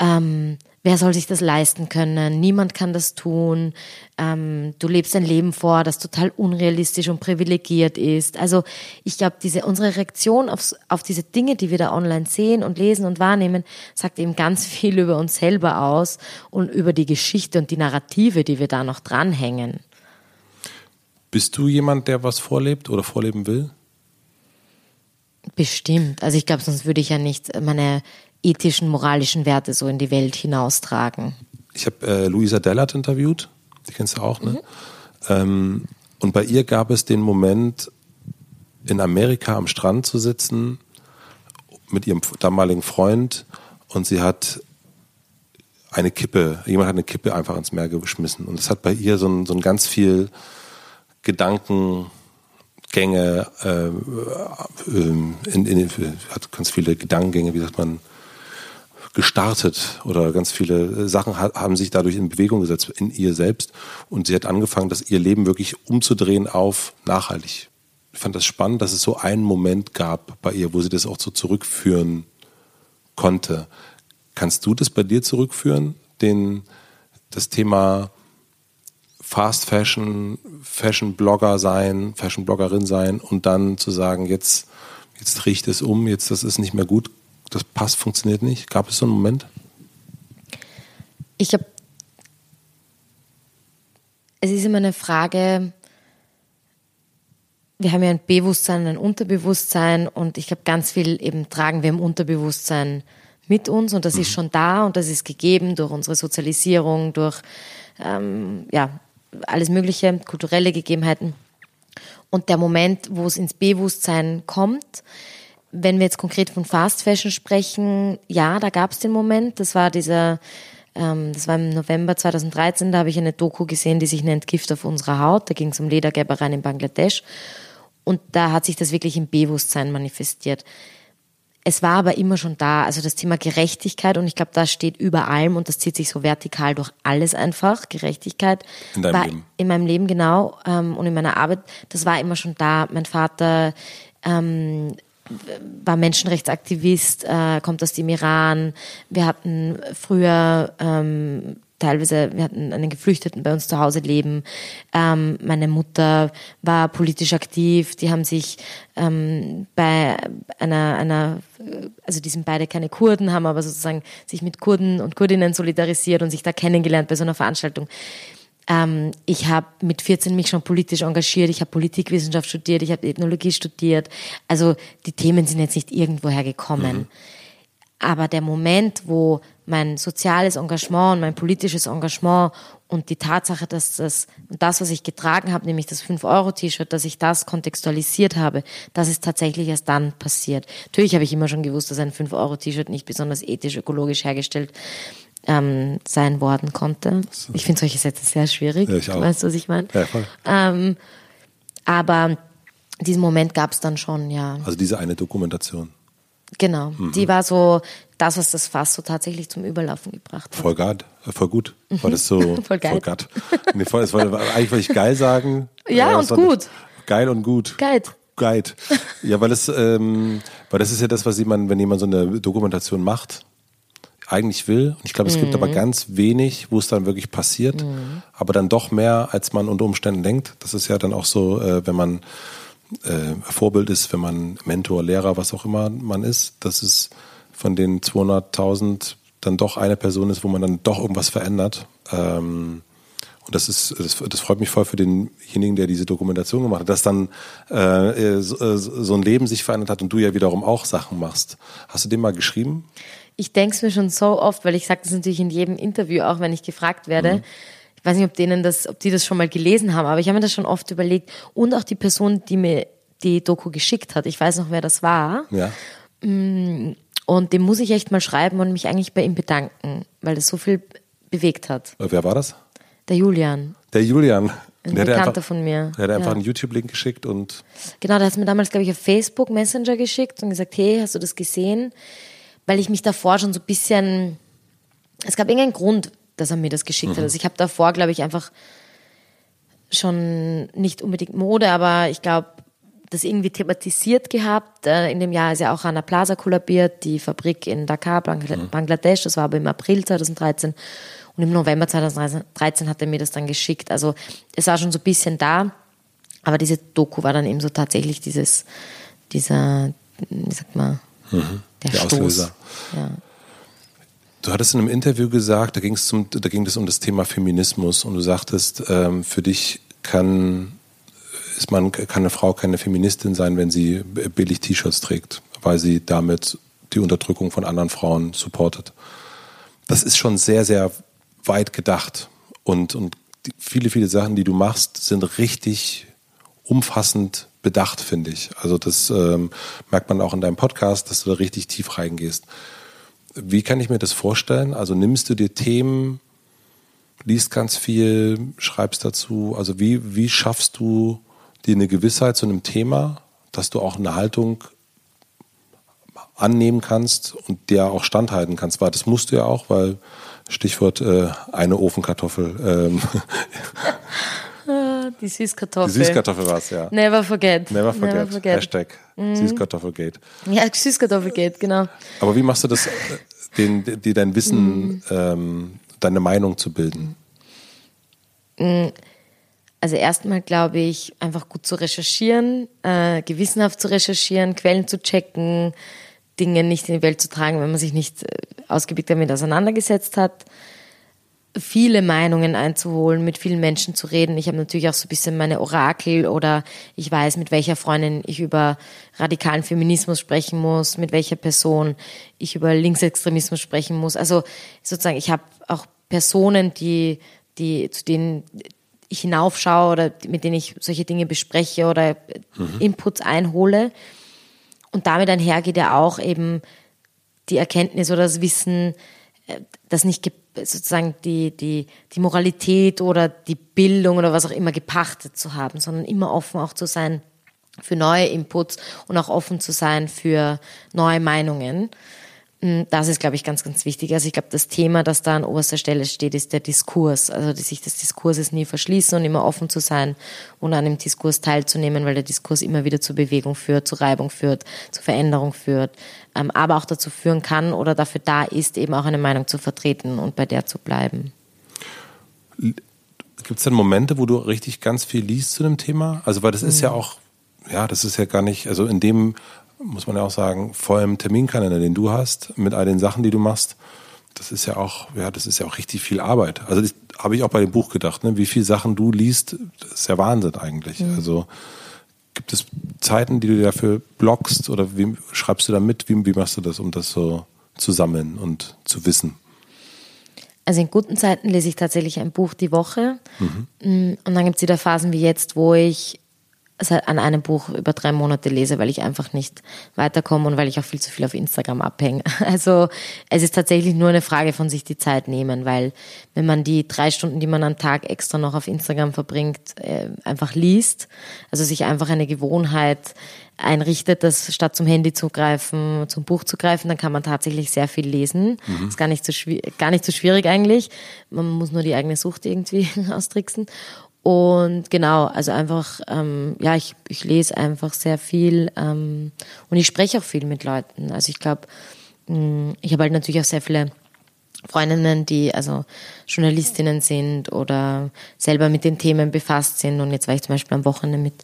ähm, wer soll sich das leisten können? Niemand kann das tun. Ähm, du lebst ein Leben vor, das total unrealistisch und privilegiert ist. Also ich glaube, diese unsere Reaktion auf, auf diese Dinge, die wir da online sehen und lesen und wahrnehmen, sagt eben ganz viel über uns selber aus und über die Geschichte und die Narrative, die wir da noch dranhängen. Bist du jemand, der was vorlebt oder vorleben will? Bestimmt. Also ich glaube, sonst würde ich ja nicht meine ethischen, moralischen Werte so in die Welt hinaustragen. Ich habe äh, Luisa Dellert interviewt, die kennst du auch, ne? Mhm. Ähm, und bei ihr gab es den Moment, in Amerika am Strand zu sitzen mit ihrem damaligen Freund und sie hat eine Kippe, jemand hat eine Kippe einfach ins Meer geschmissen. Und das hat bei ihr so ein, so ein ganz viel Gedankengänge, äh, in, in, in, hat ganz viele Gedankengänge, wie sagt man, gestartet oder ganz viele Sachen haben sich dadurch in Bewegung gesetzt in ihr selbst und sie hat angefangen, das ihr Leben wirklich umzudrehen auf nachhaltig. Ich fand das spannend, dass es so einen Moment gab bei ihr, wo sie das auch so zurückführen konnte. Kannst du das bei dir zurückführen, den, das Thema Fast Fashion, Fashion Blogger sein, Fashion Bloggerin sein und dann zu sagen, jetzt, jetzt drehe ich um, jetzt das ist nicht mehr gut das passt, funktioniert nicht? Gab es so einen Moment? Ich habe, es ist immer eine Frage, wir haben ja ein Bewusstsein, ein Unterbewusstsein und ich glaube, ganz viel eben tragen wir im Unterbewusstsein mit uns und das mhm. ist schon da und das ist gegeben durch unsere Sozialisierung, durch ähm, ja, alles mögliche, kulturelle Gegebenheiten. Und der Moment, wo es ins Bewusstsein kommt, wenn wir jetzt konkret von Fast Fashion sprechen, ja, da gab es den Moment. Das war dieser, ähm, das war im November 2013, da habe ich eine Doku gesehen, die sich nennt Gift auf unserer Haut. Da ging es um Ledergerbereien in Bangladesch. Und da hat sich das wirklich im Bewusstsein manifestiert. Es war aber immer schon da, also das Thema Gerechtigkeit und ich glaube, das steht über allem und das zieht sich so vertikal durch alles einfach. Gerechtigkeit in deinem war Leben. in meinem Leben genau ähm, und in meiner Arbeit, das war immer schon da. Mein Vater ähm, war Menschenrechtsaktivist, äh, kommt aus dem Iran. Wir hatten früher ähm, teilweise, wir hatten einen Geflüchteten bei uns zu Hause leben. Ähm, meine Mutter war politisch aktiv. Die haben sich ähm, bei einer, einer, also die sind beide keine Kurden, haben aber sozusagen sich mit Kurden und Kurdinnen solidarisiert und sich da kennengelernt bei so einer Veranstaltung. Ähm, ich habe mit 14 mich schon politisch engagiert, ich habe Politikwissenschaft studiert, ich habe Ethnologie studiert. Also die Themen sind jetzt nicht irgendwoher gekommen. Mhm. Aber der Moment, wo mein soziales Engagement und mein politisches Engagement und die Tatsache, dass das, das, was ich getragen habe, nämlich das 5-Euro-T-Shirt, dass ich das kontextualisiert habe, das ist tatsächlich erst dann passiert. Natürlich habe ich immer schon gewusst, dass ein 5-Euro-T-Shirt nicht besonders ethisch, ökologisch hergestellt ähm, sein worden konnte. Ich finde solche Sätze sehr schwierig. Ja, ich auch. Weißt du, was ich meine? Ja, voll. Ähm, aber diesen Moment gab es dann schon, ja. Also diese eine Dokumentation. Genau. Mhm. Die war so das, was das Fass so tatsächlich zum Überlaufen gebracht hat. Voll gut. Äh, voll gut. War das so voll geil. Voll Nee, voll, das war, eigentlich wollte ich geil sagen. Ja, und gut. Geil und gut. Geil. Guide. Ja, weil es, ähm, weil das ist ja das, was jemand, wenn jemand so eine Dokumentation macht, eigentlich will. Und ich glaube, es mhm. gibt aber mhm. ganz wenig, wo es dann wirklich passiert, mhm. aber dann doch mehr, als man unter Umständen denkt. Das ist ja dann auch so, äh, wenn man äh, Vorbild ist, wenn man Mentor, Lehrer, was auch immer man ist, dass es von den 200.000 dann doch eine Person ist, wo man dann doch irgendwas verändert. Ähm, und das ist, das, das, freut mich voll für denjenigen, der diese Dokumentation gemacht hat, dass dann äh, so, äh, so, ein Leben sich verändert hat und du ja wiederum auch Sachen machst. Hast du dem mal geschrieben? Ich denke es mir schon so oft, weil ich sage das natürlich in jedem Interview, auch wenn ich gefragt werde. Mhm. Ich weiß nicht, ob denen das, ob die das schon mal gelesen haben, aber ich habe mir das schon oft überlegt. Und auch die Person, die mir die Doku geschickt hat. Ich weiß noch, wer das war. Ja. Mm, und dem muss ich echt mal schreiben und mich eigentlich bei ihm bedanken, weil das so viel bewegt hat. Äh, wer war das? Der Julian. Der Julian. Ein der Bekannter einfach, von mir. Der hat einfach ja. einen YouTube-Link geschickt und. Genau, der hat mir damals, glaube ich, auf Facebook Messenger geschickt und gesagt, hey, hast du das gesehen? Weil ich mich davor schon so ein bisschen. Es gab irgendeinen Grund, dass er mir das geschickt mhm. hat. Also ich habe davor, glaube ich, einfach schon nicht unbedingt Mode, aber ich glaube, das irgendwie thematisiert gehabt. Äh, in dem Jahr ist ja auch Rana Plaza kollabiert, die Fabrik in Dhaka, mhm. Bangladesch. Das war aber im April 2013. Und im November 2013 hat er mir das dann geschickt. Also es war schon so ein bisschen da. Aber diese Doku war dann eben so tatsächlich dieses, dieser, wie sagt man, mhm. der, der. Auslöser. Ja. Du hattest in einem Interview gesagt, da ging es zum, da ging es um das Thema Feminismus und du sagtest, ähm, für dich kann ist man kann eine Frau keine Feministin sein, wenn sie billig T-Shirts trägt, weil sie damit die Unterdrückung von anderen Frauen supportet. Das ist schon sehr sehr weit gedacht und und viele viele Sachen, die du machst, sind richtig umfassend bedacht, finde ich. Also das ähm, merkt man auch in deinem Podcast, dass du da richtig tief reingehst. Wie kann ich mir das vorstellen? Also nimmst du dir Themen, liest ganz viel, schreibst dazu. Also wie, wie schaffst du dir eine Gewissheit zu einem Thema, dass du auch eine Haltung annehmen kannst und der auch standhalten kannst? Weil das musst du ja auch, weil Stichwort äh, eine Ofenkartoffel. Ähm, Die Süßkartoffel. Die Süßkartoffel war es, ja. Never forget. Never forget. Never forget. Hashtag mhm. Süßkartoffelgate. Ja, Süßkartoffelgate, genau. Aber wie machst du das, den, dir dein Wissen, mhm. ähm, deine Meinung zu bilden? Mhm. Also erstmal glaube ich, einfach gut zu recherchieren, äh, gewissenhaft zu recherchieren, Quellen zu checken, Dinge nicht in die Welt zu tragen, wenn man sich nicht äh, ausgiebig damit auseinandergesetzt hat viele Meinungen einzuholen, mit vielen Menschen zu reden. Ich habe natürlich auch so ein bisschen meine Orakel oder ich weiß, mit welcher Freundin ich über radikalen Feminismus sprechen muss, mit welcher Person ich über Linksextremismus sprechen muss. Also sozusagen, ich habe auch Personen, die, die, zu denen ich hinaufschaue oder mit denen ich solche Dinge bespreche oder mhm. Inputs einhole. Und damit einhergeht ja auch eben die Erkenntnis oder das Wissen, äh, dass nicht sozusagen die, die, die Moralität oder die Bildung oder was auch immer gepachtet zu haben, sondern immer offen auch zu sein für neue Inputs und auch offen zu sein für neue Meinungen. Mm, das ist, glaube ich, ganz, ganz wichtig. Also ich glaube, das Thema, das da an oberster Stelle steht, ist der Diskurs. Also sich des Diskurses nie verschließen und immer offen zu sein und an dem Diskurs teilzunehmen, weil der Diskurs immer wieder zur Bewegung führt, zu Reibung führt, zu Veränderung führt, ähm, aber auch dazu führen kann oder dafür da ist, eben auch eine Meinung zu vertreten und bei der zu bleiben. Gibt es denn Momente, wo du richtig ganz viel liest zu dem Thema? Also weil das ist ja mhm. auch, ja, das ist ja gar nicht, also in dem muss man ja auch sagen, vor allem Terminkalender, den du hast, mit all den Sachen, die du machst, das ist ja auch, ja, das ist ja auch richtig viel Arbeit. Also das habe ich auch bei dem Buch gedacht, ne? wie viele Sachen du liest, das ist ja Wahnsinn eigentlich. Mhm. Also gibt es Zeiten, die du dafür blockst oder wie schreibst du da mit? Wie, wie machst du das, um das so zu sammeln und zu wissen? Also in guten Zeiten lese ich tatsächlich ein Buch die Woche. Mhm. Mm, und dann gibt es wieder Phasen wie jetzt, wo ich an einem Buch über drei Monate lese, weil ich einfach nicht weiterkomme und weil ich auch viel zu viel auf Instagram abhänge. Also es ist tatsächlich nur eine Frage von sich die Zeit nehmen, weil wenn man die drei Stunden, die man am Tag extra noch auf Instagram verbringt, äh, einfach liest, also sich einfach eine Gewohnheit einrichtet, dass statt zum Handy zu greifen, zum Buch zu greifen, dann kann man tatsächlich sehr viel lesen. Mhm. Ist gar nicht so gar nicht so schwierig eigentlich. Man muss nur die eigene Sucht irgendwie austricksen. Und genau, also einfach, ähm, ja, ich, ich lese einfach sehr viel ähm, und ich spreche auch viel mit Leuten. Also ich glaube, ich habe halt natürlich auch sehr viele Freundinnen, die also Journalistinnen sind oder selber mit den Themen befasst sind. Und jetzt war ich zum Beispiel am Wochenende mit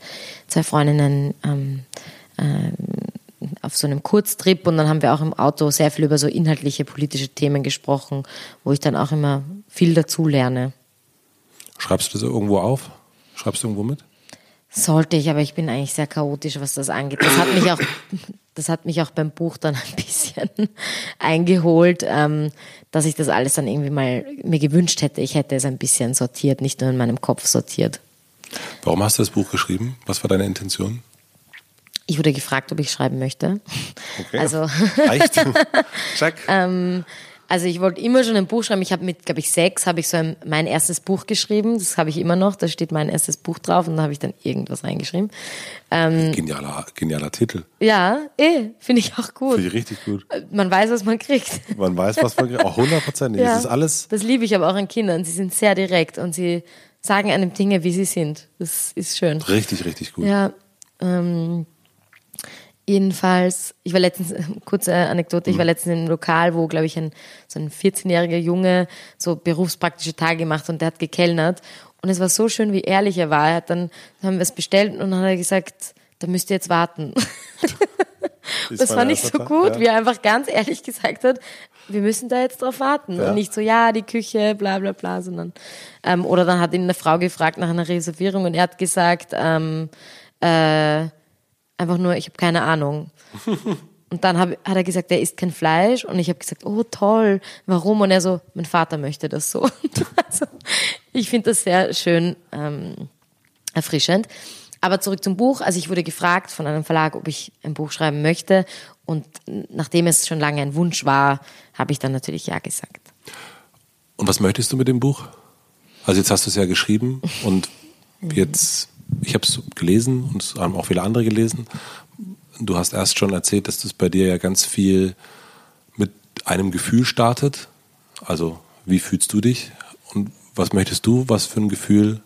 zwei Freundinnen ähm, äh, auf so einem Kurztrip und dann haben wir auch im Auto sehr viel über so inhaltliche politische Themen gesprochen, wo ich dann auch immer viel dazu lerne. Schreibst du das irgendwo auf? Schreibst du irgendwo mit? Sollte ich, aber ich bin eigentlich sehr chaotisch, was das angeht. Das hat mich auch, das hat mich auch beim Buch dann ein bisschen eingeholt, ähm, dass ich das alles dann irgendwie mal mir gewünscht hätte. Ich hätte es ein bisschen sortiert, nicht nur in meinem Kopf sortiert. Warum hast du das Buch geschrieben? Was war deine Intention? Ich wurde gefragt, ob ich schreiben möchte. Okay. Also reicht. Check. ähm, also ich wollte immer schon ein Buch schreiben. Ich habe mit, glaube ich, sechs habe ich so ein, mein erstes Buch geschrieben. Das habe ich immer noch. Da steht mein erstes Buch drauf und da habe ich dann irgendwas reingeschrieben. Ähm, genialer, genialer Titel. Ja, eh, finde ich auch gut. Finde ich richtig gut. Man weiß, was man kriegt. Man weiß, was man kriegt. Auch hundertprozentig. Ja, das ist alles. Das liebe ich aber auch an Kindern. Sie sind sehr direkt und sie sagen einem Dinge, wie sie sind. Das ist schön. Richtig, richtig gut. Ja. Ähm, Jedenfalls, ich war letztens, kurze Anekdote, ich war mhm. letztens im Lokal, wo, glaube ich, ein, so ein 14-jähriger Junge so berufspraktische Tage gemacht und der hat gekellnert. Und es war so schön, wie ehrlich er war. Er hat dann, dann haben wir es bestellt und dann hat er gesagt, da müsst ihr jetzt warten. das fand ich so gut, ja. wie er einfach ganz ehrlich gesagt hat, wir müssen da jetzt drauf warten. Ja. Und nicht so, ja, die Küche, bla bla bla, sondern, ähm, oder dann hat ihn eine Frau gefragt nach einer Reservierung und er hat gesagt, ähm, äh, Einfach nur, ich habe keine Ahnung. Und dann hab, hat er gesagt, er isst kein Fleisch. Und ich habe gesagt, oh toll, warum? Und er so, mein Vater möchte das so. also, ich finde das sehr schön ähm, erfrischend. Aber zurück zum Buch. Also ich wurde gefragt von einem Verlag, ob ich ein Buch schreiben möchte. Und nachdem es schon lange ein Wunsch war, habe ich dann natürlich ja gesagt. Und was möchtest du mit dem Buch? Also jetzt hast du es ja geschrieben und jetzt ich habe es gelesen und es haben auch viele andere gelesen. Du hast erst schon erzählt, dass das bei dir ja ganz viel mit einem Gefühl startet. Also wie fühlst du dich und was möchtest du, was für ein Gefühl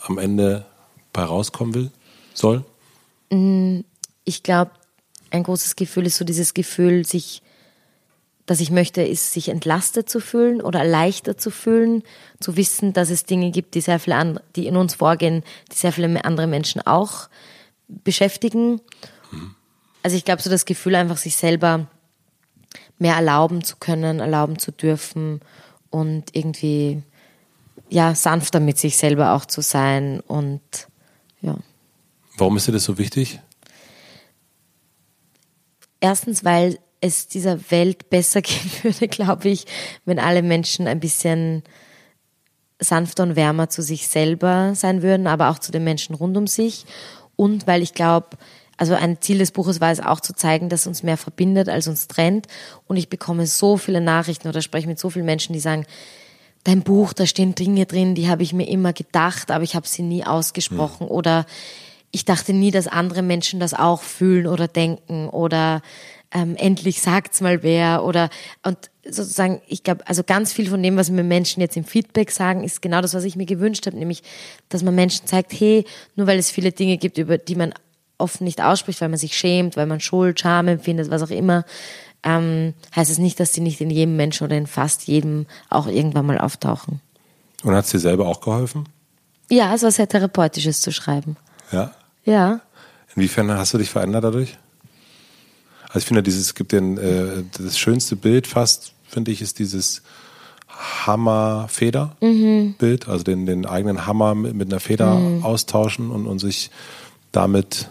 am Ende bei rauskommen will, soll? Mm, ich glaube, ein großes Gefühl ist so dieses Gefühl, sich dass ich möchte, ist, sich entlastet zu fühlen oder leichter zu fühlen, zu wissen, dass es Dinge gibt, die sehr viele andere, die in uns vorgehen, die sehr viele andere Menschen auch beschäftigen. Also ich glaube, so das Gefühl, einfach sich selber mehr erlauben zu können, erlauben zu dürfen und irgendwie ja sanfter mit sich selber auch zu sein und ja. Warum ist dir das so wichtig? Erstens, weil es dieser Welt besser gehen würde, glaube ich, wenn alle Menschen ein bisschen sanfter und wärmer zu sich selber sein würden, aber auch zu den Menschen rund um sich. Und weil ich glaube, also ein Ziel des Buches war es auch zu zeigen, dass uns mehr verbindet als uns trennt. Und ich bekomme so viele Nachrichten oder spreche mit so vielen Menschen, die sagen, dein Buch, da stehen Dinge drin, die habe ich mir immer gedacht, aber ich habe sie nie ausgesprochen. Ja. Oder ich dachte nie, dass andere Menschen das auch fühlen oder denken. Oder ähm, endlich sagt's mal wer oder und sozusagen, ich glaube, also ganz viel von dem, was mir Menschen jetzt im Feedback sagen, ist genau das, was ich mir gewünscht habe, nämlich, dass man Menschen zeigt, hey, nur weil es viele Dinge gibt, über die man oft nicht ausspricht, weil man sich schämt, weil man Schuld, Scham empfindet, was auch immer, ähm, heißt es nicht, dass sie nicht in jedem Menschen oder in fast jedem auch irgendwann mal auftauchen. Und hat es dir selber auch geholfen? Ja, es war sehr therapeutisches zu schreiben. Ja? Ja. Inwiefern hast du dich verändert dadurch? Also ich finde, dieses gibt den äh, das schönste Bild fast, finde ich, ist dieses Hammer-Feder-Bild, mhm. also den, den eigenen Hammer mit, mit einer Feder mhm. austauschen und, und sich damit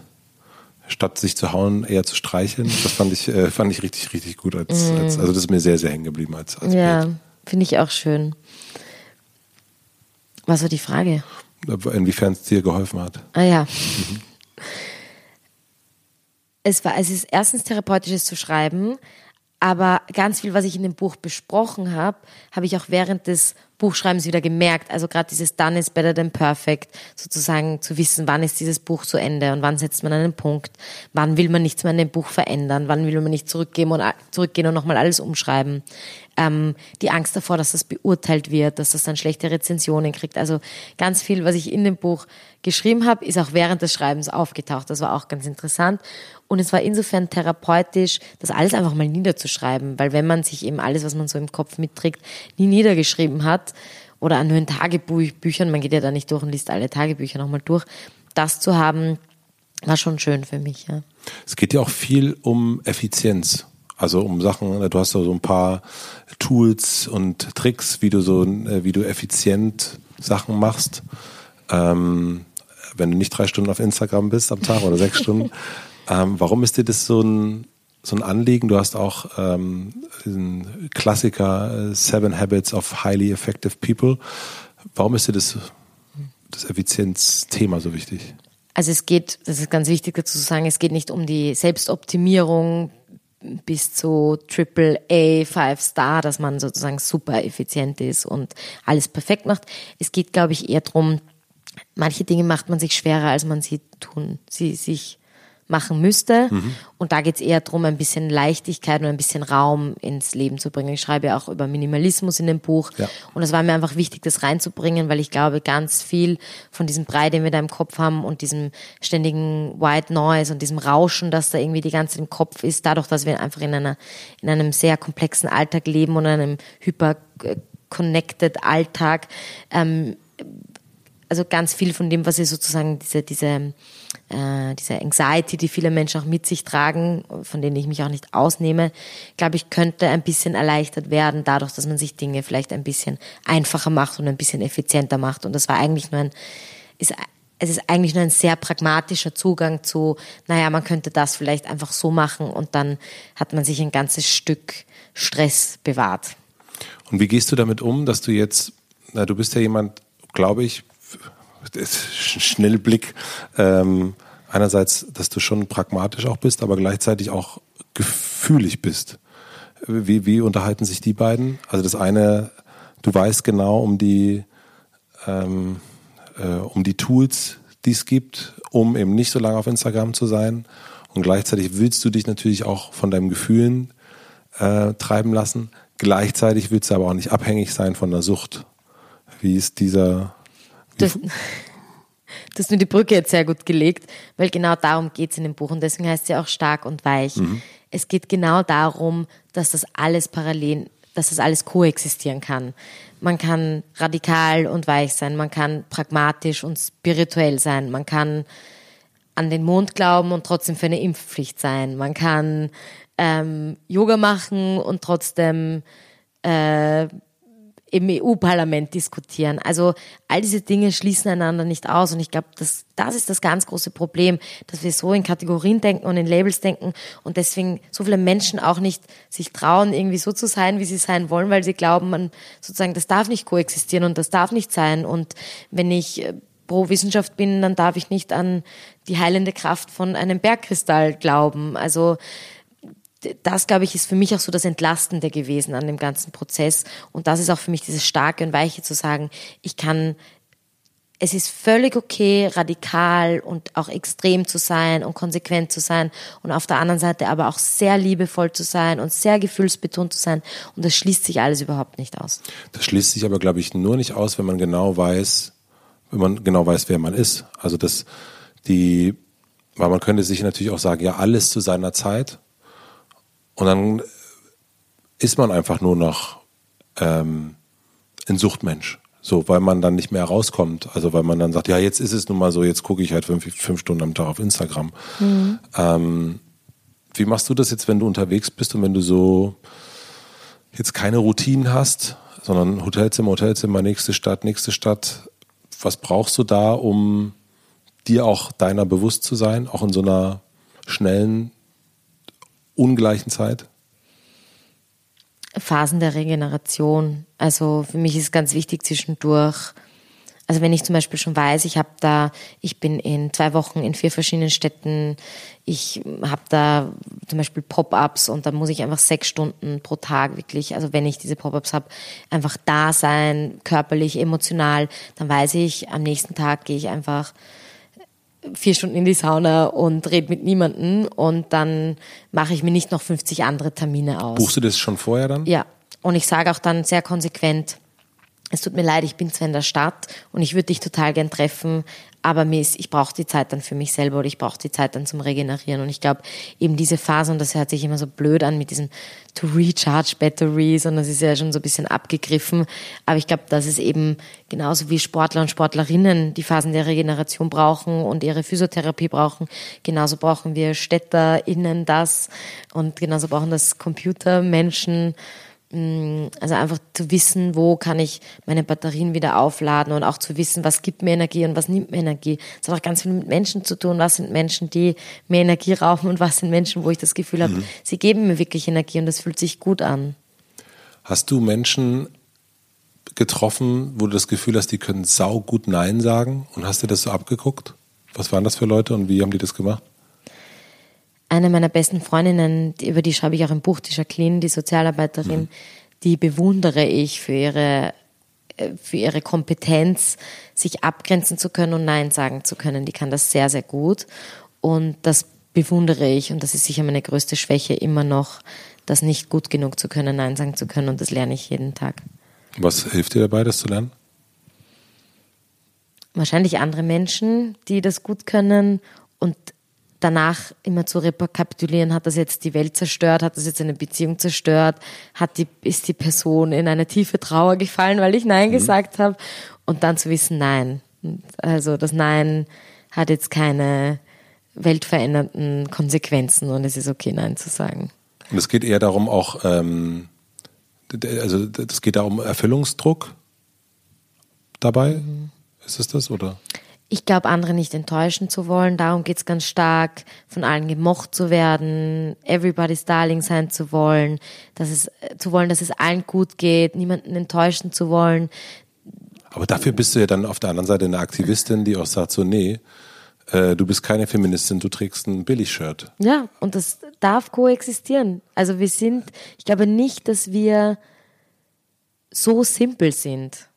statt sich zu hauen, eher zu streicheln. Das fand ich, äh, fand ich richtig, richtig gut. Als, mhm. als, also das ist mir sehr, sehr hängen geblieben als, als Ja, finde ich auch schön. Was war die Frage? Inwiefern es dir geholfen hat. Ah ja. Mhm es war, es ist erstens therapeutisches zu schreiben, aber ganz viel, was ich in dem Buch besprochen habe, habe ich auch während des Buchschreibens wieder gemerkt. Also gerade dieses Done is better than perfect, sozusagen zu wissen, wann ist dieses Buch zu Ende und wann setzt man einen Punkt, wann will man nichts mehr in dem Buch verändern, wann will man nicht zurückgehen und zurückgehen und nochmal alles umschreiben. Ähm, die Angst davor, dass das beurteilt wird, dass das dann schlechte Rezensionen kriegt. Also ganz viel, was ich in dem Buch geschrieben habe, ist auch während des Schreibens aufgetaucht. Das war auch ganz interessant. Und es war insofern therapeutisch, das alles einfach mal niederzuschreiben, weil wenn man sich eben alles, was man so im Kopf mitträgt, nie niedergeschrieben hat oder an in Tagebüchern, man geht ja da nicht durch und liest alle Tagebücher nochmal durch, das zu haben, war schon schön für mich. Ja. Es geht ja auch viel um Effizienz. Also um Sachen, du hast so ein paar Tools und Tricks, wie du so, äh, wie du effizient Sachen machst. Ähm, wenn du nicht drei Stunden auf Instagram bist am Tag oder sechs Stunden. Ähm, warum ist dir das so ein, so ein Anliegen? Du hast auch ähm, einen Klassiker äh, Seven Habits of Highly Effective People. Warum ist dir das, das Effizienzthema so wichtig? Also es geht, das ist ganz wichtig dazu zu sagen, es geht nicht um die Selbstoptimierung bis zu Triple A, Five Star, dass man sozusagen super effizient ist und alles perfekt macht. Es geht, glaube ich, eher darum, manche Dinge macht man sich schwerer, als man sie tun, sie sich machen müsste. Mhm. Und da geht es eher darum, ein bisschen Leichtigkeit und ein bisschen Raum ins Leben zu bringen. Ich schreibe ja auch über Minimalismus in dem Buch. Ja. Und es war mir einfach wichtig, das reinzubringen, weil ich glaube, ganz viel von diesem Brei, den wir da im Kopf haben und diesem ständigen White Noise und diesem Rauschen, das da irgendwie die ganze Zeit im Kopf ist, dadurch, dass wir einfach in einer, in einem sehr komplexen Alltag leben und einem hyper connected Alltag, ähm, also ganz viel von dem, was ihr sozusagen diese, diese äh, diese Anxiety, die viele Menschen auch mit sich tragen, von denen ich mich auch nicht ausnehme, glaube ich, könnte ein bisschen erleichtert werden, dadurch, dass man sich Dinge vielleicht ein bisschen einfacher macht und ein bisschen effizienter macht. Und das war eigentlich nur ein, ist, es ist eigentlich nur ein sehr pragmatischer Zugang zu, naja, man könnte das vielleicht einfach so machen und dann hat man sich ein ganzes Stück Stress bewahrt. Und wie gehst du damit um, dass du jetzt, na, du bist ja jemand, glaube ich, Schnellblick. Ähm, einerseits, dass du schon pragmatisch auch bist, aber gleichzeitig auch gefühlig bist. Wie, wie unterhalten sich die beiden? Also das eine, du weißt genau um die, ähm, äh, um die Tools, die es gibt, um eben nicht so lange auf Instagram zu sein. Und gleichzeitig willst du dich natürlich auch von deinen Gefühlen äh, treiben lassen. Gleichzeitig willst du aber auch nicht abhängig sein von der Sucht. Wie ist dieser das, du hast mir die Brücke jetzt sehr gut gelegt, weil genau darum geht es in dem Buch und deswegen heißt es ja auch stark und weich. Mhm. Es geht genau darum, dass das alles parallel, dass das alles koexistieren kann. Man kann radikal und weich sein, man kann pragmatisch und spirituell sein, man kann an den Mond glauben und trotzdem für eine Impfpflicht sein, man kann ähm, Yoga machen und trotzdem äh, im EU-Parlament diskutieren. Also all diese Dinge schließen einander nicht aus. Und ich glaube, das, das ist das ganz große Problem, dass wir so in Kategorien denken und in Labels denken und deswegen so viele Menschen auch nicht sich trauen, irgendwie so zu sein, wie sie sein wollen, weil sie glauben, man sozusagen, das darf nicht koexistieren und das darf nicht sein. Und wenn ich äh, pro Wissenschaft bin, dann darf ich nicht an die heilende Kraft von einem Bergkristall glauben. Also das, glaube ich, ist für mich auch so das Entlastende gewesen an dem ganzen Prozess. Und das ist auch für mich dieses Starke und Weiche zu sagen, ich kann, es ist völlig okay, radikal und auch extrem zu sein und konsequent zu sein und auf der anderen Seite aber auch sehr liebevoll zu sein und sehr gefühlsbetont zu sein. Und das schließt sich alles überhaupt nicht aus. Das schließt sich aber, glaube ich, nur nicht aus, wenn man genau weiß, wenn man genau weiß, wer man ist. Also das, die, weil man könnte sich natürlich auch sagen, ja, alles zu seiner Zeit. Und dann ist man einfach nur noch ähm, ein Suchtmensch. So, weil man dann nicht mehr rauskommt. Also weil man dann sagt, ja, jetzt ist es nun mal so, jetzt gucke ich halt fünf, fünf Stunden am Tag auf Instagram. Mhm. Ähm, wie machst du das jetzt, wenn du unterwegs bist und wenn du so jetzt keine Routinen hast, sondern Hotelzimmer, Hotelzimmer, nächste Stadt, nächste Stadt? Was brauchst du da, um dir auch deiner bewusst zu sein, auch in so einer schnellen ungleichen Zeit? Phasen der Regeneration. Also für mich ist ganz wichtig zwischendurch Also wenn ich zum Beispiel schon weiß, ich habe da, ich bin in zwei Wochen in vier verschiedenen Städten, ich habe da zum Beispiel Pop-ups und da muss ich einfach sechs Stunden pro Tag wirklich, also wenn ich diese Pop-ups habe, einfach da sein, körperlich, emotional, dann weiß ich, am nächsten Tag gehe ich einfach vier Stunden in die Sauna und rede mit niemanden und dann mache ich mir nicht noch 50 andere Termine aus. Buchst du das schon vorher dann? Ja. Und ich sage auch dann sehr konsequent, es tut mir leid, ich bin zwar in der Stadt und ich würde dich total gern treffen, aber mir ist, ich brauche die Zeit dann für mich selber oder ich brauche die Zeit dann zum Regenerieren. Und ich glaube, eben diese Phase, und das hört sich immer so blöd an mit diesem to recharge batteries, und das ist ja schon so ein bisschen abgegriffen. Aber ich glaube, dass es eben genauso wie Sportler und Sportlerinnen die Phasen der Regeneration brauchen und ihre Physiotherapie brauchen, genauso brauchen wir StädterInnen das und genauso brauchen das Computermenschen also einfach zu wissen, wo kann ich meine Batterien wieder aufladen und auch zu wissen, was gibt mir Energie und was nimmt mir Energie. Es hat auch ganz viel mit Menschen zu tun. Was sind Menschen, die mir Energie rauben und was sind Menschen, wo ich das Gefühl habe, mhm. sie geben mir wirklich Energie und das fühlt sich gut an. Hast du Menschen getroffen, wo du das Gefühl hast, die können sau gut Nein sagen und hast dir das so abgeguckt? Was waren das für Leute und wie haben die das gemacht? Eine meiner besten Freundinnen, über die schreibe ich auch im Buch, die Jacqueline, die Sozialarbeiterin, mhm. die bewundere ich für ihre, äh, für ihre Kompetenz, sich abgrenzen zu können und Nein sagen zu können. Die kann das sehr, sehr gut. Und das bewundere ich und das ist sicher meine größte Schwäche immer noch, das nicht gut genug zu können, Nein sagen zu können und das lerne ich jeden Tag. Was hilft dir dabei, das zu lernen? Wahrscheinlich andere Menschen, die das gut können und danach immer zu rekapitulieren, hat das jetzt die Welt zerstört, hat das jetzt eine Beziehung zerstört, hat die, ist die Person in eine tiefe Trauer gefallen, weil ich Nein mhm. gesagt habe und dann zu wissen, nein. Also das Nein hat jetzt keine weltverändernden Konsequenzen und es ist okay, Nein zu sagen. Und es geht eher darum, auch, ähm, also es geht da um Erfüllungsdruck dabei. Mhm. Ist es das oder? Ich glaube, andere nicht enttäuschen zu wollen. Darum geht's ganz stark, von allen gemocht zu werden, everybody's darling sein zu wollen, dass es, äh, zu wollen, dass es allen gut geht, niemanden enttäuschen zu wollen. Aber dafür bist du ja dann auf der anderen Seite eine Aktivistin, die auch sagt so, nee, äh, du bist keine Feministin, du trägst ein Billig-Shirt. Ja, und das darf koexistieren. Also wir sind, ich glaube nicht, dass wir so simpel sind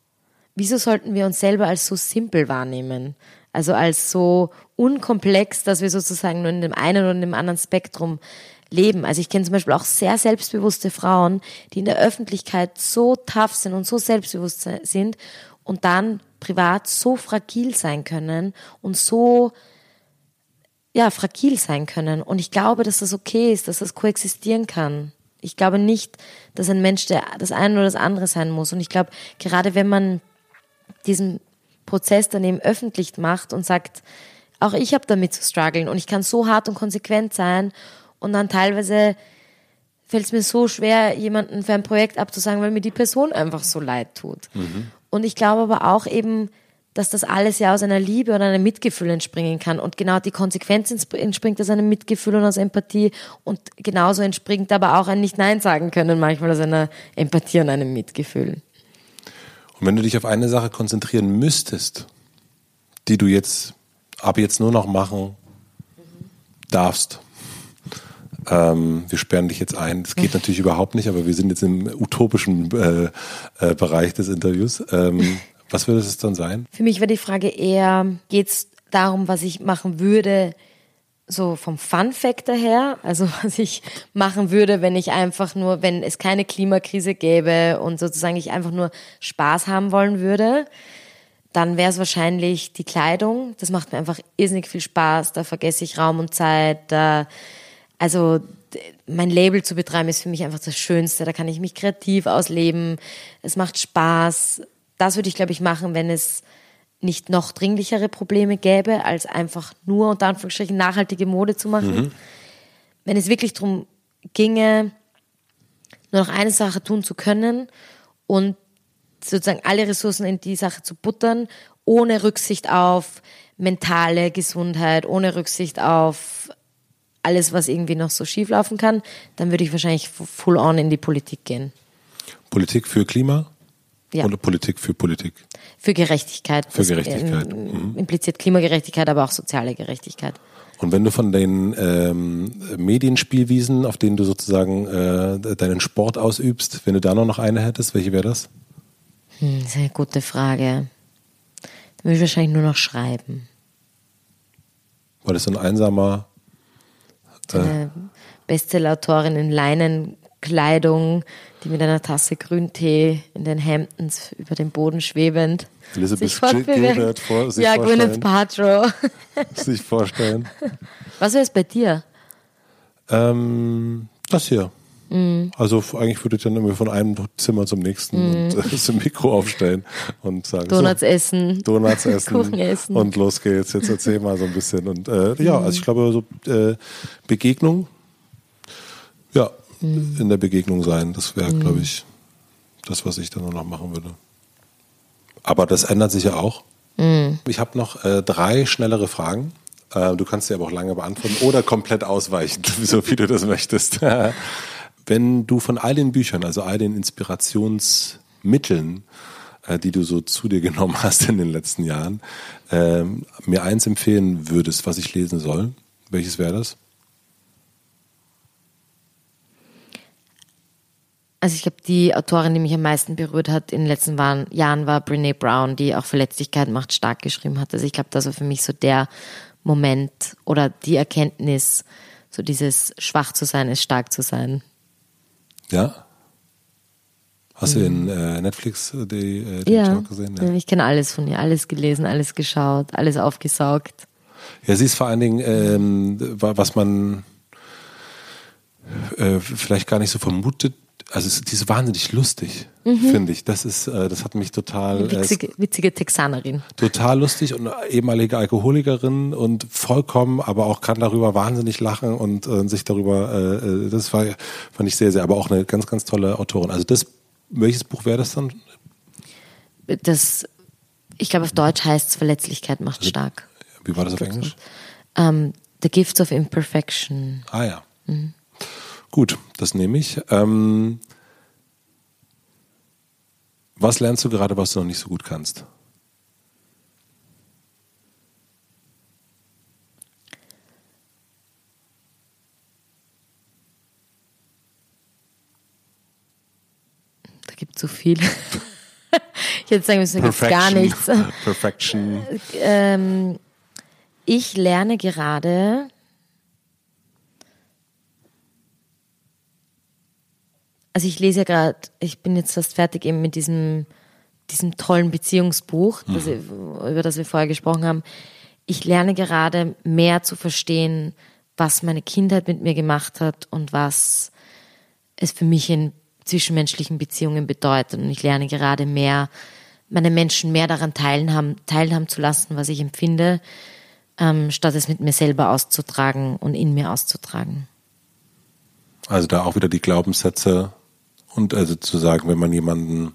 wieso sollten wir uns selber als so simpel wahrnehmen? Also als so unkomplex, dass wir sozusagen nur in dem einen oder in dem anderen Spektrum leben. Also ich kenne zum Beispiel auch sehr selbstbewusste Frauen, die in der Öffentlichkeit so tough sind und so selbstbewusst sind und dann privat so fragil sein können und so ja, fragil sein können. Und ich glaube, dass das okay ist, dass das koexistieren kann. Ich glaube nicht, dass ein Mensch der das eine oder das andere sein muss. Und ich glaube, gerade wenn man diesen Prozess dann eben öffentlich macht und sagt, auch ich habe damit zu strugglen und ich kann so hart und konsequent sein und dann teilweise fällt es mir so schwer, jemanden für ein Projekt abzusagen, weil mir die Person einfach so leid tut. Mhm. Und ich glaube aber auch eben, dass das alles ja aus einer Liebe oder einem Mitgefühl entspringen kann. Und genau die Konsequenz entspringt aus einem Mitgefühl und aus Empathie. Und genauso entspringt aber auch ein Nicht-Nein sagen können, manchmal aus einer Empathie und einem Mitgefühl. Und wenn du dich auf eine Sache konzentrieren müsstest, die du jetzt ab jetzt nur noch machen darfst, ähm, wir sperren dich jetzt ein. Das geht natürlich überhaupt nicht, aber wir sind jetzt im utopischen äh, äh, Bereich des Interviews. Ähm, was würde es dann sein? Für mich wäre die Frage eher, geht es darum, was ich machen würde, so vom Fun Factor her, also was ich machen würde, wenn ich einfach nur, wenn es keine Klimakrise gäbe und sozusagen ich einfach nur Spaß haben wollen würde, dann wäre es wahrscheinlich die Kleidung. Das macht mir einfach irrsinnig viel Spaß. Da vergesse ich Raum und Zeit. Da, also mein Label zu betreiben ist für mich einfach das Schönste. Da kann ich mich kreativ ausleben. Es macht Spaß. Das würde ich, glaube ich, machen, wenn es nicht noch dringlichere Probleme gäbe, als einfach nur unter Anführungsstrichen nachhaltige Mode zu machen. Mhm. Wenn es wirklich darum ginge, nur noch eine Sache tun zu können und sozusagen alle Ressourcen in die Sache zu buttern, ohne Rücksicht auf mentale Gesundheit, ohne Rücksicht auf alles, was irgendwie noch so schief laufen kann, dann würde ich wahrscheinlich full on in die Politik gehen. Politik für Klima? Ja. Oder Politik für Politik. Für Gerechtigkeit. Für Gerechtigkeit. ähm, Impliziert Klimagerechtigkeit, aber auch soziale Gerechtigkeit. Und wenn du von den ähm, Medienspielwiesen, auf denen du sozusagen äh, deinen Sport ausübst, wenn du da noch eine hättest, welche wäre das? Hm, das ist eine gute Frage. Dann würde ich wahrscheinlich nur noch schreiben. War das so ein einsamer Eine Bestsellerautorin in Leinenkleidung, die mit einer Tasse Grüntee in den Hamptons über den Boden schwebend Elizabeth sich. Gilbert vor- sich ja? Gwyneth Paltrow. sich vorstellen? Was wäre es bei dir? Ähm, das hier. Mhm. Also eigentlich würde ich dann immer von einem Zimmer zum nächsten und äh, das Mikro aufstellen und sagen, Donuts so, essen. Donuts essen, Kuchen essen. Mhm. und los geht's. Jetzt erzähl mal so ein bisschen. Und äh, ja, also ich glaube, so äh, Begegnung, Mhm. in der Begegnung sein, das wäre, glaube ich, das, was ich dann noch machen würde. Aber das ändert sich ja auch. Mhm. Ich habe noch äh, drei schnellere Fragen. Äh, du kannst sie aber auch lange beantworten oder komplett ausweichen, so wie du das möchtest. Wenn du von all den Büchern, also all den Inspirationsmitteln, äh, die du so zu dir genommen hast in den letzten Jahren, ähm, mir eins empfehlen würdest, was ich lesen soll, welches wäre das? Also ich glaube, die Autorin, die mich am meisten berührt hat in den letzten Jahren, war Brene Brown, die auch Verletzlichkeit macht stark geschrieben hat. Also ich glaube, das war für mich so der Moment oder die Erkenntnis, so dieses schwach zu sein ist stark zu sein. Ja? Hast du in äh, Netflix äh, die, äh, den Ja, Talk gesehen? ja. ich kenne alles von ihr, alles gelesen, alles geschaut, alles aufgesaugt. Ja, sie ist vor allen Dingen, ähm, wa- was man äh, vielleicht gar nicht so vermutet. Also die ist wahnsinnig lustig, finde ich. Das ist, äh, das hat mich total, äh, Witzige, witzige Texanerin. total lustig und ehemalige Alkoholikerin und vollkommen, aber auch kann darüber wahnsinnig lachen und äh, sich darüber, äh, äh, das war, fand ich sehr, sehr, aber auch eine ganz, ganz tolle Autorin. Also das, welches Buch wäre das dann? Das, ich glaube, auf Deutsch heißt es Verletzlichkeit macht Also stark. Wie war das auf Englisch? Ähm, The Gifts of Imperfection. Ah ja. Gut, das nehme ich. Ähm, was lernst du gerade, was du noch nicht so gut kannst? Da gibt es so viel. ich hätte sagen müssen, da gibt gar nichts. Perfection. Ähm, ich lerne gerade. Also ich lese ja gerade, ich bin jetzt fast fertig eben mit diesem, diesem tollen Beziehungsbuch, das, wir- über das wir vorher gesprochen haben. Ich lerne gerade mehr zu verstehen, was meine Kindheit mit mir gemacht hat und was es für mich in zwischenmenschlichen Beziehungen bedeutet. Und ich lerne gerade mehr, meine Menschen mehr daran teilhaben, teilhaben zu lassen, was ich empfinde, ähm, statt es mit mir selber auszutragen und in mir auszutragen. Also da auch wieder die Glaubenssätze und also zu sagen, wenn man jemanden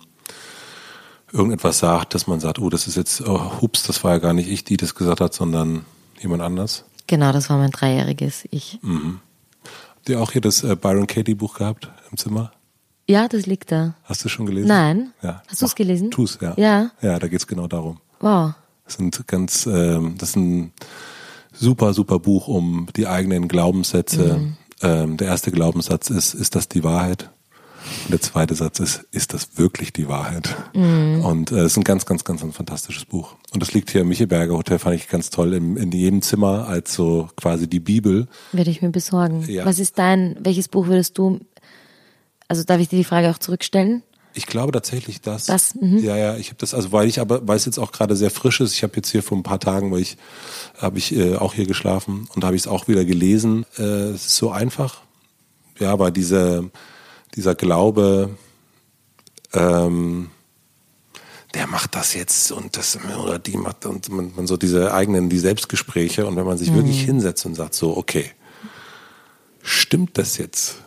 irgendetwas sagt, dass man sagt, oh, das ist jetzt, oh, hups, das war ja gar nicht ich, die das gesagt hat, sondern jemand anders. Genau, das war mein dreijähriges Ich. Habt ihr auch hier das äh, Byron Katie Buch gehabt im Zimmer? Ja, das liegt da. Hast du schon gelesen? Nein. Ja. Hast du es gelesen? Tu's, ja. Ja. Ja, da geht's genau darum. Wow. Das sind ganz, ähm, das ist ein super, super Buch um die eigenen Glaubenssätze. Mhm. Ähm, der erste Glaubenssatz ist, ist das die Wahrheit? Und der zweite Satz ist, ist das wirklich die Wahrheit? Mhm. Und äh, es ist ein ganz, ganz, ganz ein fantastisches Buch. Und das liegt hier im Michelberger Hotel, fand ich ganz toll, im, in jedem Zimmer als so quasi die Bibel. Werde ich mir besorgen. Ja. Was ist dein, welches Buch würdest du, also darf ich dir die Frage auch zurückstellen? Ich glaube tatsächlich, dass. Das, mhm. Ja, ja, ich habe das, also weil ich aber, weil es jetzt auch gerade sehr frisch ist, ich habe jetzt hier vor ein paar Tagen, weil ich habe ich äh, auch hier geschlafen und habe ich es auch wieder gelesen. Äh, es ist so einfach. Ja, aber diese, dieser Glaube, ähm, der macht das jetzt und das oder die macht und man, man so diese eigenen, die Selbstgespräche und wenn man sich wirklich hinsetzt und sagt so, okay, stimmt das jetzt?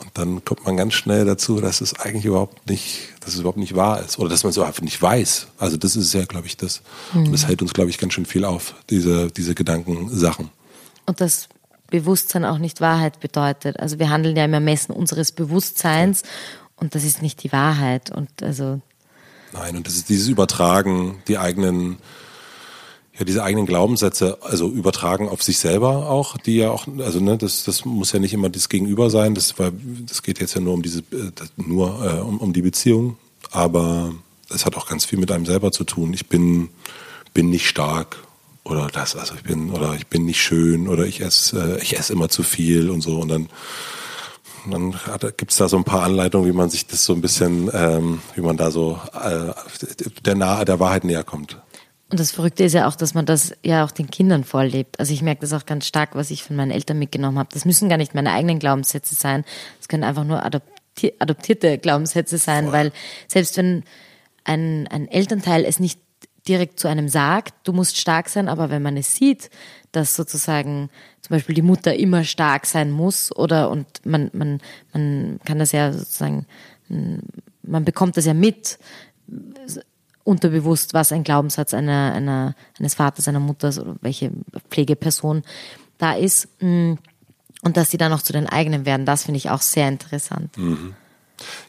Und dann kommt man ganz schnell dazu, dass es eigentlich überhaupt nicht, dass es überhaupt nicht wahr ist. Oder dass man es so einfach nicht weiß. Also das ist ja, glaube ich, das. Und das hält uns, glaube ich, ganz schön viel auf, diese, diese Gedankensachen. Und das Bewusstsein auch nicht Wahrheit bedeutet. Also wir handeln ja im Ermessen unseres Bewusstseins und das ist nicht die Wahrheit. Und also Nein, und das ist dieses Übertragen, die eigenen, ja, diese eigenen Glaubenssätze, also übertragen auf sich selber auch, die ja auch, also ne, das, das muss ja nicht immer das Gegenüber sein, das, war, das geht jetzt ja nur um diese, äh, nur äh, um, um die Beziehung, aber es hat auch ganz viel mit einem selber zu tun. Ich bin, bin nicht stark oder das, also ich bin, oder ich bin nicht schön oder ich esse, äh, ich esse immer zu viel und so und dann dann gibt es da so ein paar Anleitungen, wie man sich das so ein bisschen, ähm, wie man da so äh, der, nahe, der Wahrheit näher kommt. Und das Verrückte ist ja auch, dass man das ja auch den Kindern vorlebt. Also ich merke das auch ganz stark, was ich von meinen Eltern mitgenommen habe. Das müssen gar nicht meine eigenen Glaubenssätze sein. Das können einfach nur adoptierte Glaubenssätze sein, Voll. weil selbst wenn ein, ein Elternteil es nicht direkt zu einem sagt, du musst stark sein, aber wenn man es sieht, dass sozusagen zum Beispiel die Mutter immer stark sein muss oder und man, man, man kann das ja sozusagen, man bekommt das ja mit, unterbewusst, was ein Glaubenssatz einer, einer, eines Vaters, einer Mutter oder welche Pflegeperson da ist. Und dass sie dann auch zu den eigenen werden, das finde ich auch sehr interessant. Mhm.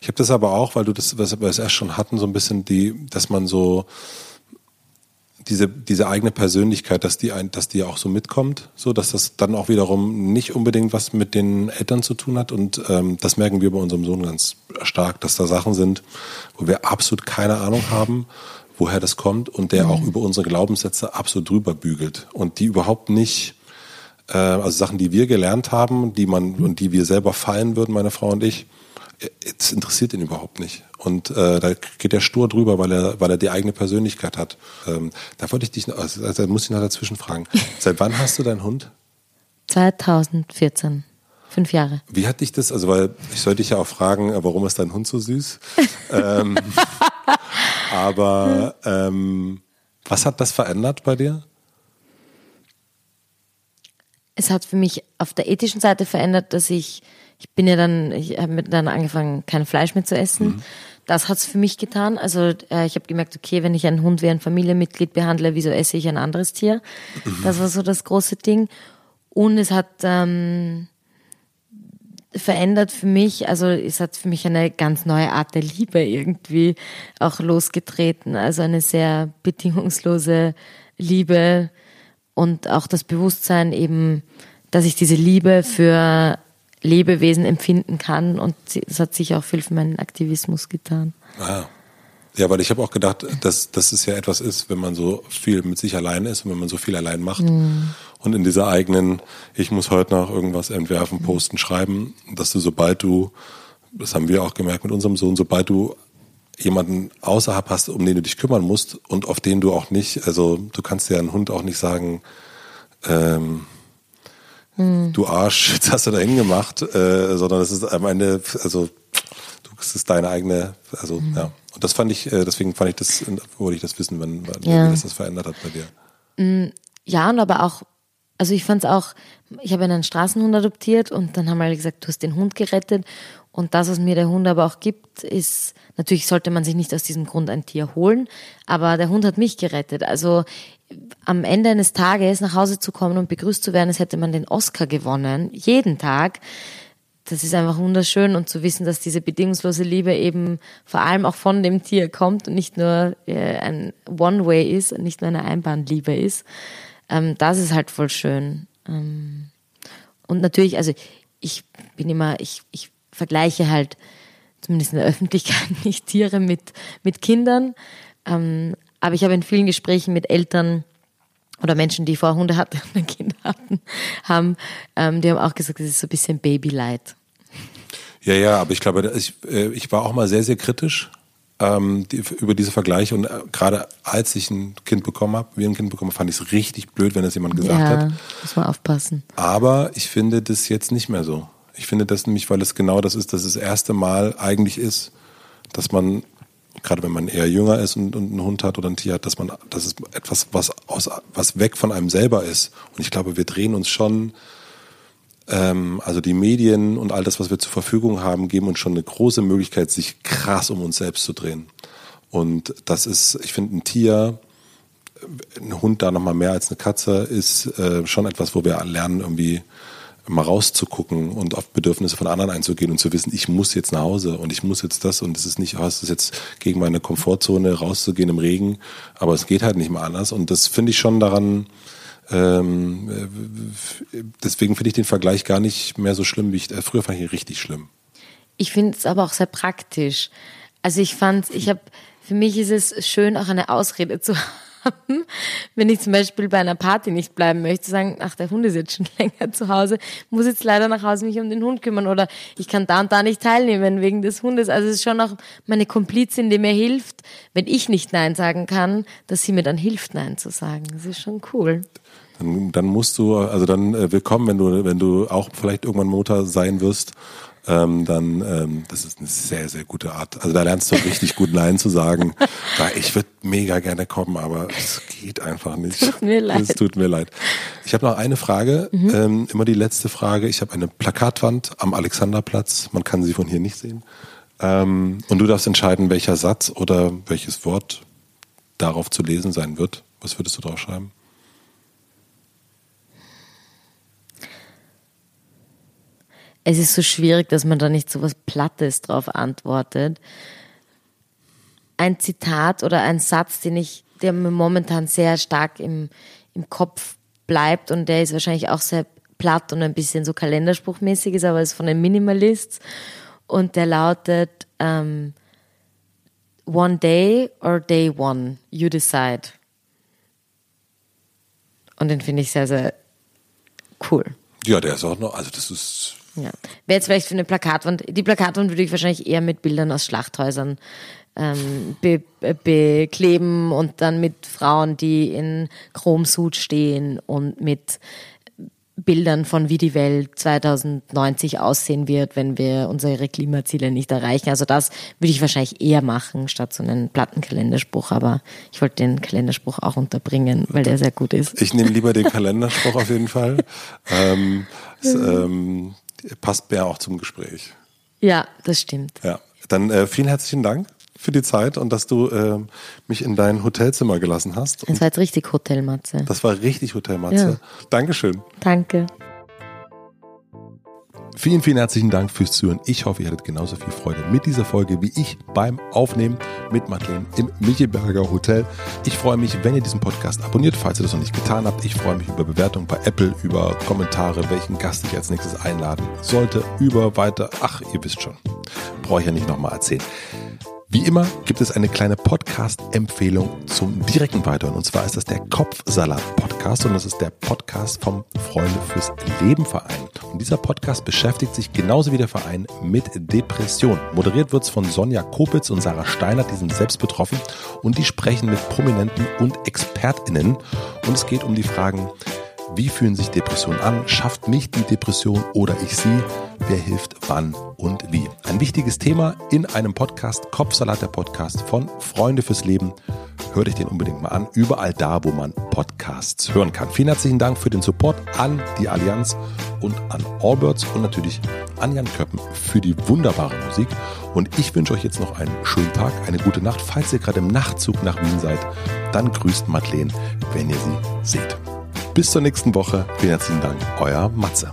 Ich habe das aber auch, weil du das, was wir es erst schon hatten, so ein bisschen die, dass man so diese, diese eigene Persönlichkeit, dass die, ein, dass die auch so mitkommt, so dass das dann auch wiederum nicht unbedingt was mit den Eltern zu tun hat. Und ähm, das merken wir bei unserem Sohn ganz stark, dass da Sachen sind, wo wir absolut keine Ahnung haben, woher das kommt und der mhm. auch über unsere Glaubenssätze absolut drüber bügelt und die überhaupt nicht, äh, also Sachen, die wir gelernt haben, die man und die wir selber fallen würden, meine Frau und ich, es interessiert ihn überhaupt nicht. Und äh, da geht er stur drüber, weil er, weil er die eigene Persönlichkeit hat. Ähm, da wollte ich dich, also, also muss ich noch dazwischen fragen. Seit wann hast du deinen Hund? 2014. Fünf Jahre. Wie hat dich das, also weil ich sollte dich ja auch fragen, äh, warum ist dein Hund so süß? ähm, aber ähm, was hat das verändert bei dir? Es hat für mich auf der ethischen Seite verändert, dass ich ich bin ja dann, ich habe dann angefangen, kein Fleisch mehr zu essen. Mhm. Das hat's für mich getan. Also äh, ich habe gemerkt, okay, wenn ich einen Hund wie ein Familienmitglied behandle, wieso esse ich ein anderes Tier? Mhm. Das war so das große Ding. Und es hat ähm, verändert für mich, also es hat für mich eine ganz neue Art der Liebe irgendwie auch losgetreten. Also eine sehr bedingungslose Liebe und auch das Bewusstsein eben, dass ich diese Liebe für Lebewesen empfinden kann. Und das hat sich auch viel für meinen Aktivismus getan. Ah. Ja, weil ich habe auch gedacht, dass, dass es ja etwas ist, wenn man so viel mit sich allein ist und wenn man so viel allein macht mhm. und in dieser eigenen, ich muss heute noch irgendwas entwerfen, posten, schreiben, dass du sobald du, das haben wir auch gemerkt mit unserem Sohn, sobald du jemanden außerhalb hast, um den du dich kümmern musst und auf den du auch nicht, also du kannst ja einen Hund auch nicht sagen, ähm, hm. du Arsch, jetzt hast du da hingemacht, äh, sondern es ist am Ende, also du, es ist deine eigene, also hm. ja. Und das fand ich, äh, deswegen fand ich das, wollte ich das wissen, wenn, wenn ja. wie das, das verändert hat bei dir. Hm, ja, und aber auch, also ich fand es auch, ich habe einen Straßenhund adoptiert und dann haben alle gesagt, du hast den Hund gerettet. Und das, was mir der Hund aber auch gibt, ist, natürlich sollte man sich nicht aus diesem Grund ein Tier holen, aber der Hund hat mich gerettet. Also am Ende eines Tages nach Hause zu kommen und begrüßt zu werden, als hätte man den Oscar gewonnen, jeden Tag. Das ist einfach wunderschön und zu wissen, dass diese bedingungslose Liebe eben vor allem auch von dem Tier kommt und nicht nur äh, ein One-Way ist, nicht nur eine Einbahnliebe ist. Ähm, das ist halt voll schön. Ähm, und natürlich, also ich bin immer, ich, ich vergleiche halt zumindest in der Öffentlichkeit nicht Tiere mit, mit Kindern. Ähm, aber ich habe in vielen Gesprächen mit Eltern oder Menschen, die vorher Hunde hatten und Kinder hatten, haben, ähm, die haben auch gesagt, es ist so ein bisschen Babylight. Ja, ja, aber ich glaube, ich, äh, ich war auch mal sehr, sehr kritisch ähm, die, über diese Vergleiche und äh, gerade als ich ein Kind bekommen habe, wie ein Kind bekommen fand ich es richtig blöd, wenn das jemand gesagt ja, hat. muss man aufpassen. Aber ich finde das jetzt nicht mehr so. Ich finde das nämlich, weil es genau das ist, dass es das erste Mal eigentlich ist, dass man gerade wenn man eher jünger ist und, und einen Hund hat oder ein Tier hat, dass man, das ist etwas, was aus, was weg von einem selber ist. Und ich glaube, wir drehen uns schon, ähm, also die Medien und all das, was wir zur Verfügung haben, geben uns schon eine große Möglichkeit, sich krass um uns selbst zu drehen. Und das ist, ich finde, ein Tier, ein Hund da nochmal mehr als eine Katze, ist äh, schon etwas, wo wir lernen, irgendwie mal rauszugucken und auf Bedürfnisse von anderen einzugehen und zu wissen, ich muss jetzt nach Hause und ich muss jetzt das und es ist nicht, es ist jetzt gegen meine Komfortzone rauszugehen im Regen, aber es geht halt nicht mehr anders und das finde ich schon daran, ähm, äh, deswegen finde ich den Vergleich gar nicht mehr so schlimm, wie ich, äh, früher fand ich ihn richtig schlimm. Ich finde es aber auch sehr praktisch. Also ich fand, ich habe, für mich ist es schön, auch eine Ausrede zu haben, wenn ich zum Beispiel bei einer Party nicht bleiben möchte, sagen, ach, der Hund ist jetzt schon länger zu Hause, muss jetzt leider nach Hause mich um den Hund kümmern oder ich kann da und da nicht teilnehmen wegen des Hundes. Also es ist schon auch meine Komplizin, die mir hilft, wenn ich nicht Nein sagen kann, dass sie mir dann hilft, Nein zu sagen. Das ist schon cool. Dann, dann musst du, also dann äh, willkommen, wenn du, wenn du auch vielleicht irgendwann Mutter sein wirst ähm, dann ähm, das ist eine sehr, sehr gute Art. Also da lernst du richtig gut Nein zu sagen. Ich würde mega gerne kommen, aber es geht einfach nicht. Tut mir leid. Es tut mir leid. Ich habe noch eine Frage, mhm. ähm, immer die letzte Frage. Ich habe eine Plakatwand am Alexanderplatz. Man kann sie von hier nicht sehen. Ähm, und du darfst entscheiden, welcher Satz oder welches Wort darauf zu lesen sein wird. Was würdest du drauf schreiben? Es ist so schwierig, dass man da nicht so was Plattes drauf antwortet. Ein Zitat oder ein Satz, den ich, der mir momentan sehr stark im, im Kopf bleibt und der ist wahrscheinlich auch sehr platt und ein bisschen so kalenderspruchmäßig ist, aber ist von den Minimalists und der lautet ähm, One day or day one, you decide. Und den finde ich sehr, sehr cool. Ja, der ist auch noch, also das ist ja. Wäre jetzt vielleicht für eine Plakatwand. Die Plakatwand würde ich wahrscheinlich eher mit Bildern aus Schlachthäusern ähm, be bekleben und dann mit Frauen, die in Chromsuit stehen und mit Bildern von wie die Welt 2090 aussehen wird, wenn wir unsere Klimaziele nicht erreichen. Also das würde ich wahrscheinlich eher machen, statt so einen Plattenkalenderspruch. Aber ich wollte den Kalenderspruch auch unterbringen, weil der sehr gut ist. Ich nehme lieber den Kalenderspruch auf jeden Fall. Ähm, ähm, passt mehr auch zum Gespräch. Ja, das stimmt. Ja, dann äh, vielen herzlichen Dank für die Zeit und dass du äh, mich in dein Hotelzimmer gelassen hast. Das war jetzt richtig Hotelmatze. Das war richtig Hotelmatze. Ja. Dankeschön. Danke. Vielen, vielen herzlichen Dank fürs Zuhören. Ich hoffe, ihr hattet genauso viel Freude mit dieser Folge wie ich beim Aufnehmen mit Madeleine im Michelberger Hotel. Ich freue mich, wenn ihr diesen Podcast abonniert, falls ihr das noch nicht getan habt. Ich freue mich über Bewertungen bei Apple, über Kommentare, welchen Gast ich als nächstes einladen sollte, über weiter. Ach, ihr wisst schon. Brauche ich ja nicht nochmal erzählen. Wie immer gibt es eine kleine Podcast-Empfehlung zum direkten Weiterhören. Und zwar ist das der Kopfsalat-Podcast und das ist der Podcast vom Freunde fürs Leben Verein. Und dieser Podcast beschäftigt sich genauso wie der Verein mit Depression. Moderiert wird es von Sonja Kopitz und Sarah Steiner, die sind selbst betroffen und die sprechen mit Prominenten und ExpertInnen. Und es geht um die Fragen, wie fühlen sich Depressionen an? Schafft mich die Depression oder ich sie? Wer hilft wann und wie? Ein wichtiges Thema in einem Podcast, Kopfsalat der Podcast von Freunde fürs Leben. Hört euch den unbedingt mal an, überall da, wo man Podcasts hören kann. Vielen herzlichen Dank für den Support an die Allianz und an Allbirds und natürlich an Jan Köppen für die wunderbare Musik. Und ich wünsche euch jetzt noch einen schönen Tag, eine gute Nacht. Falls ihr gerade im Nachtzug nach Wien seid, dann grüßt Madeleine, wenn ihr sie seht. Bis zur nächsten Woche. Vielen herzlichen Dank. Euer Matze.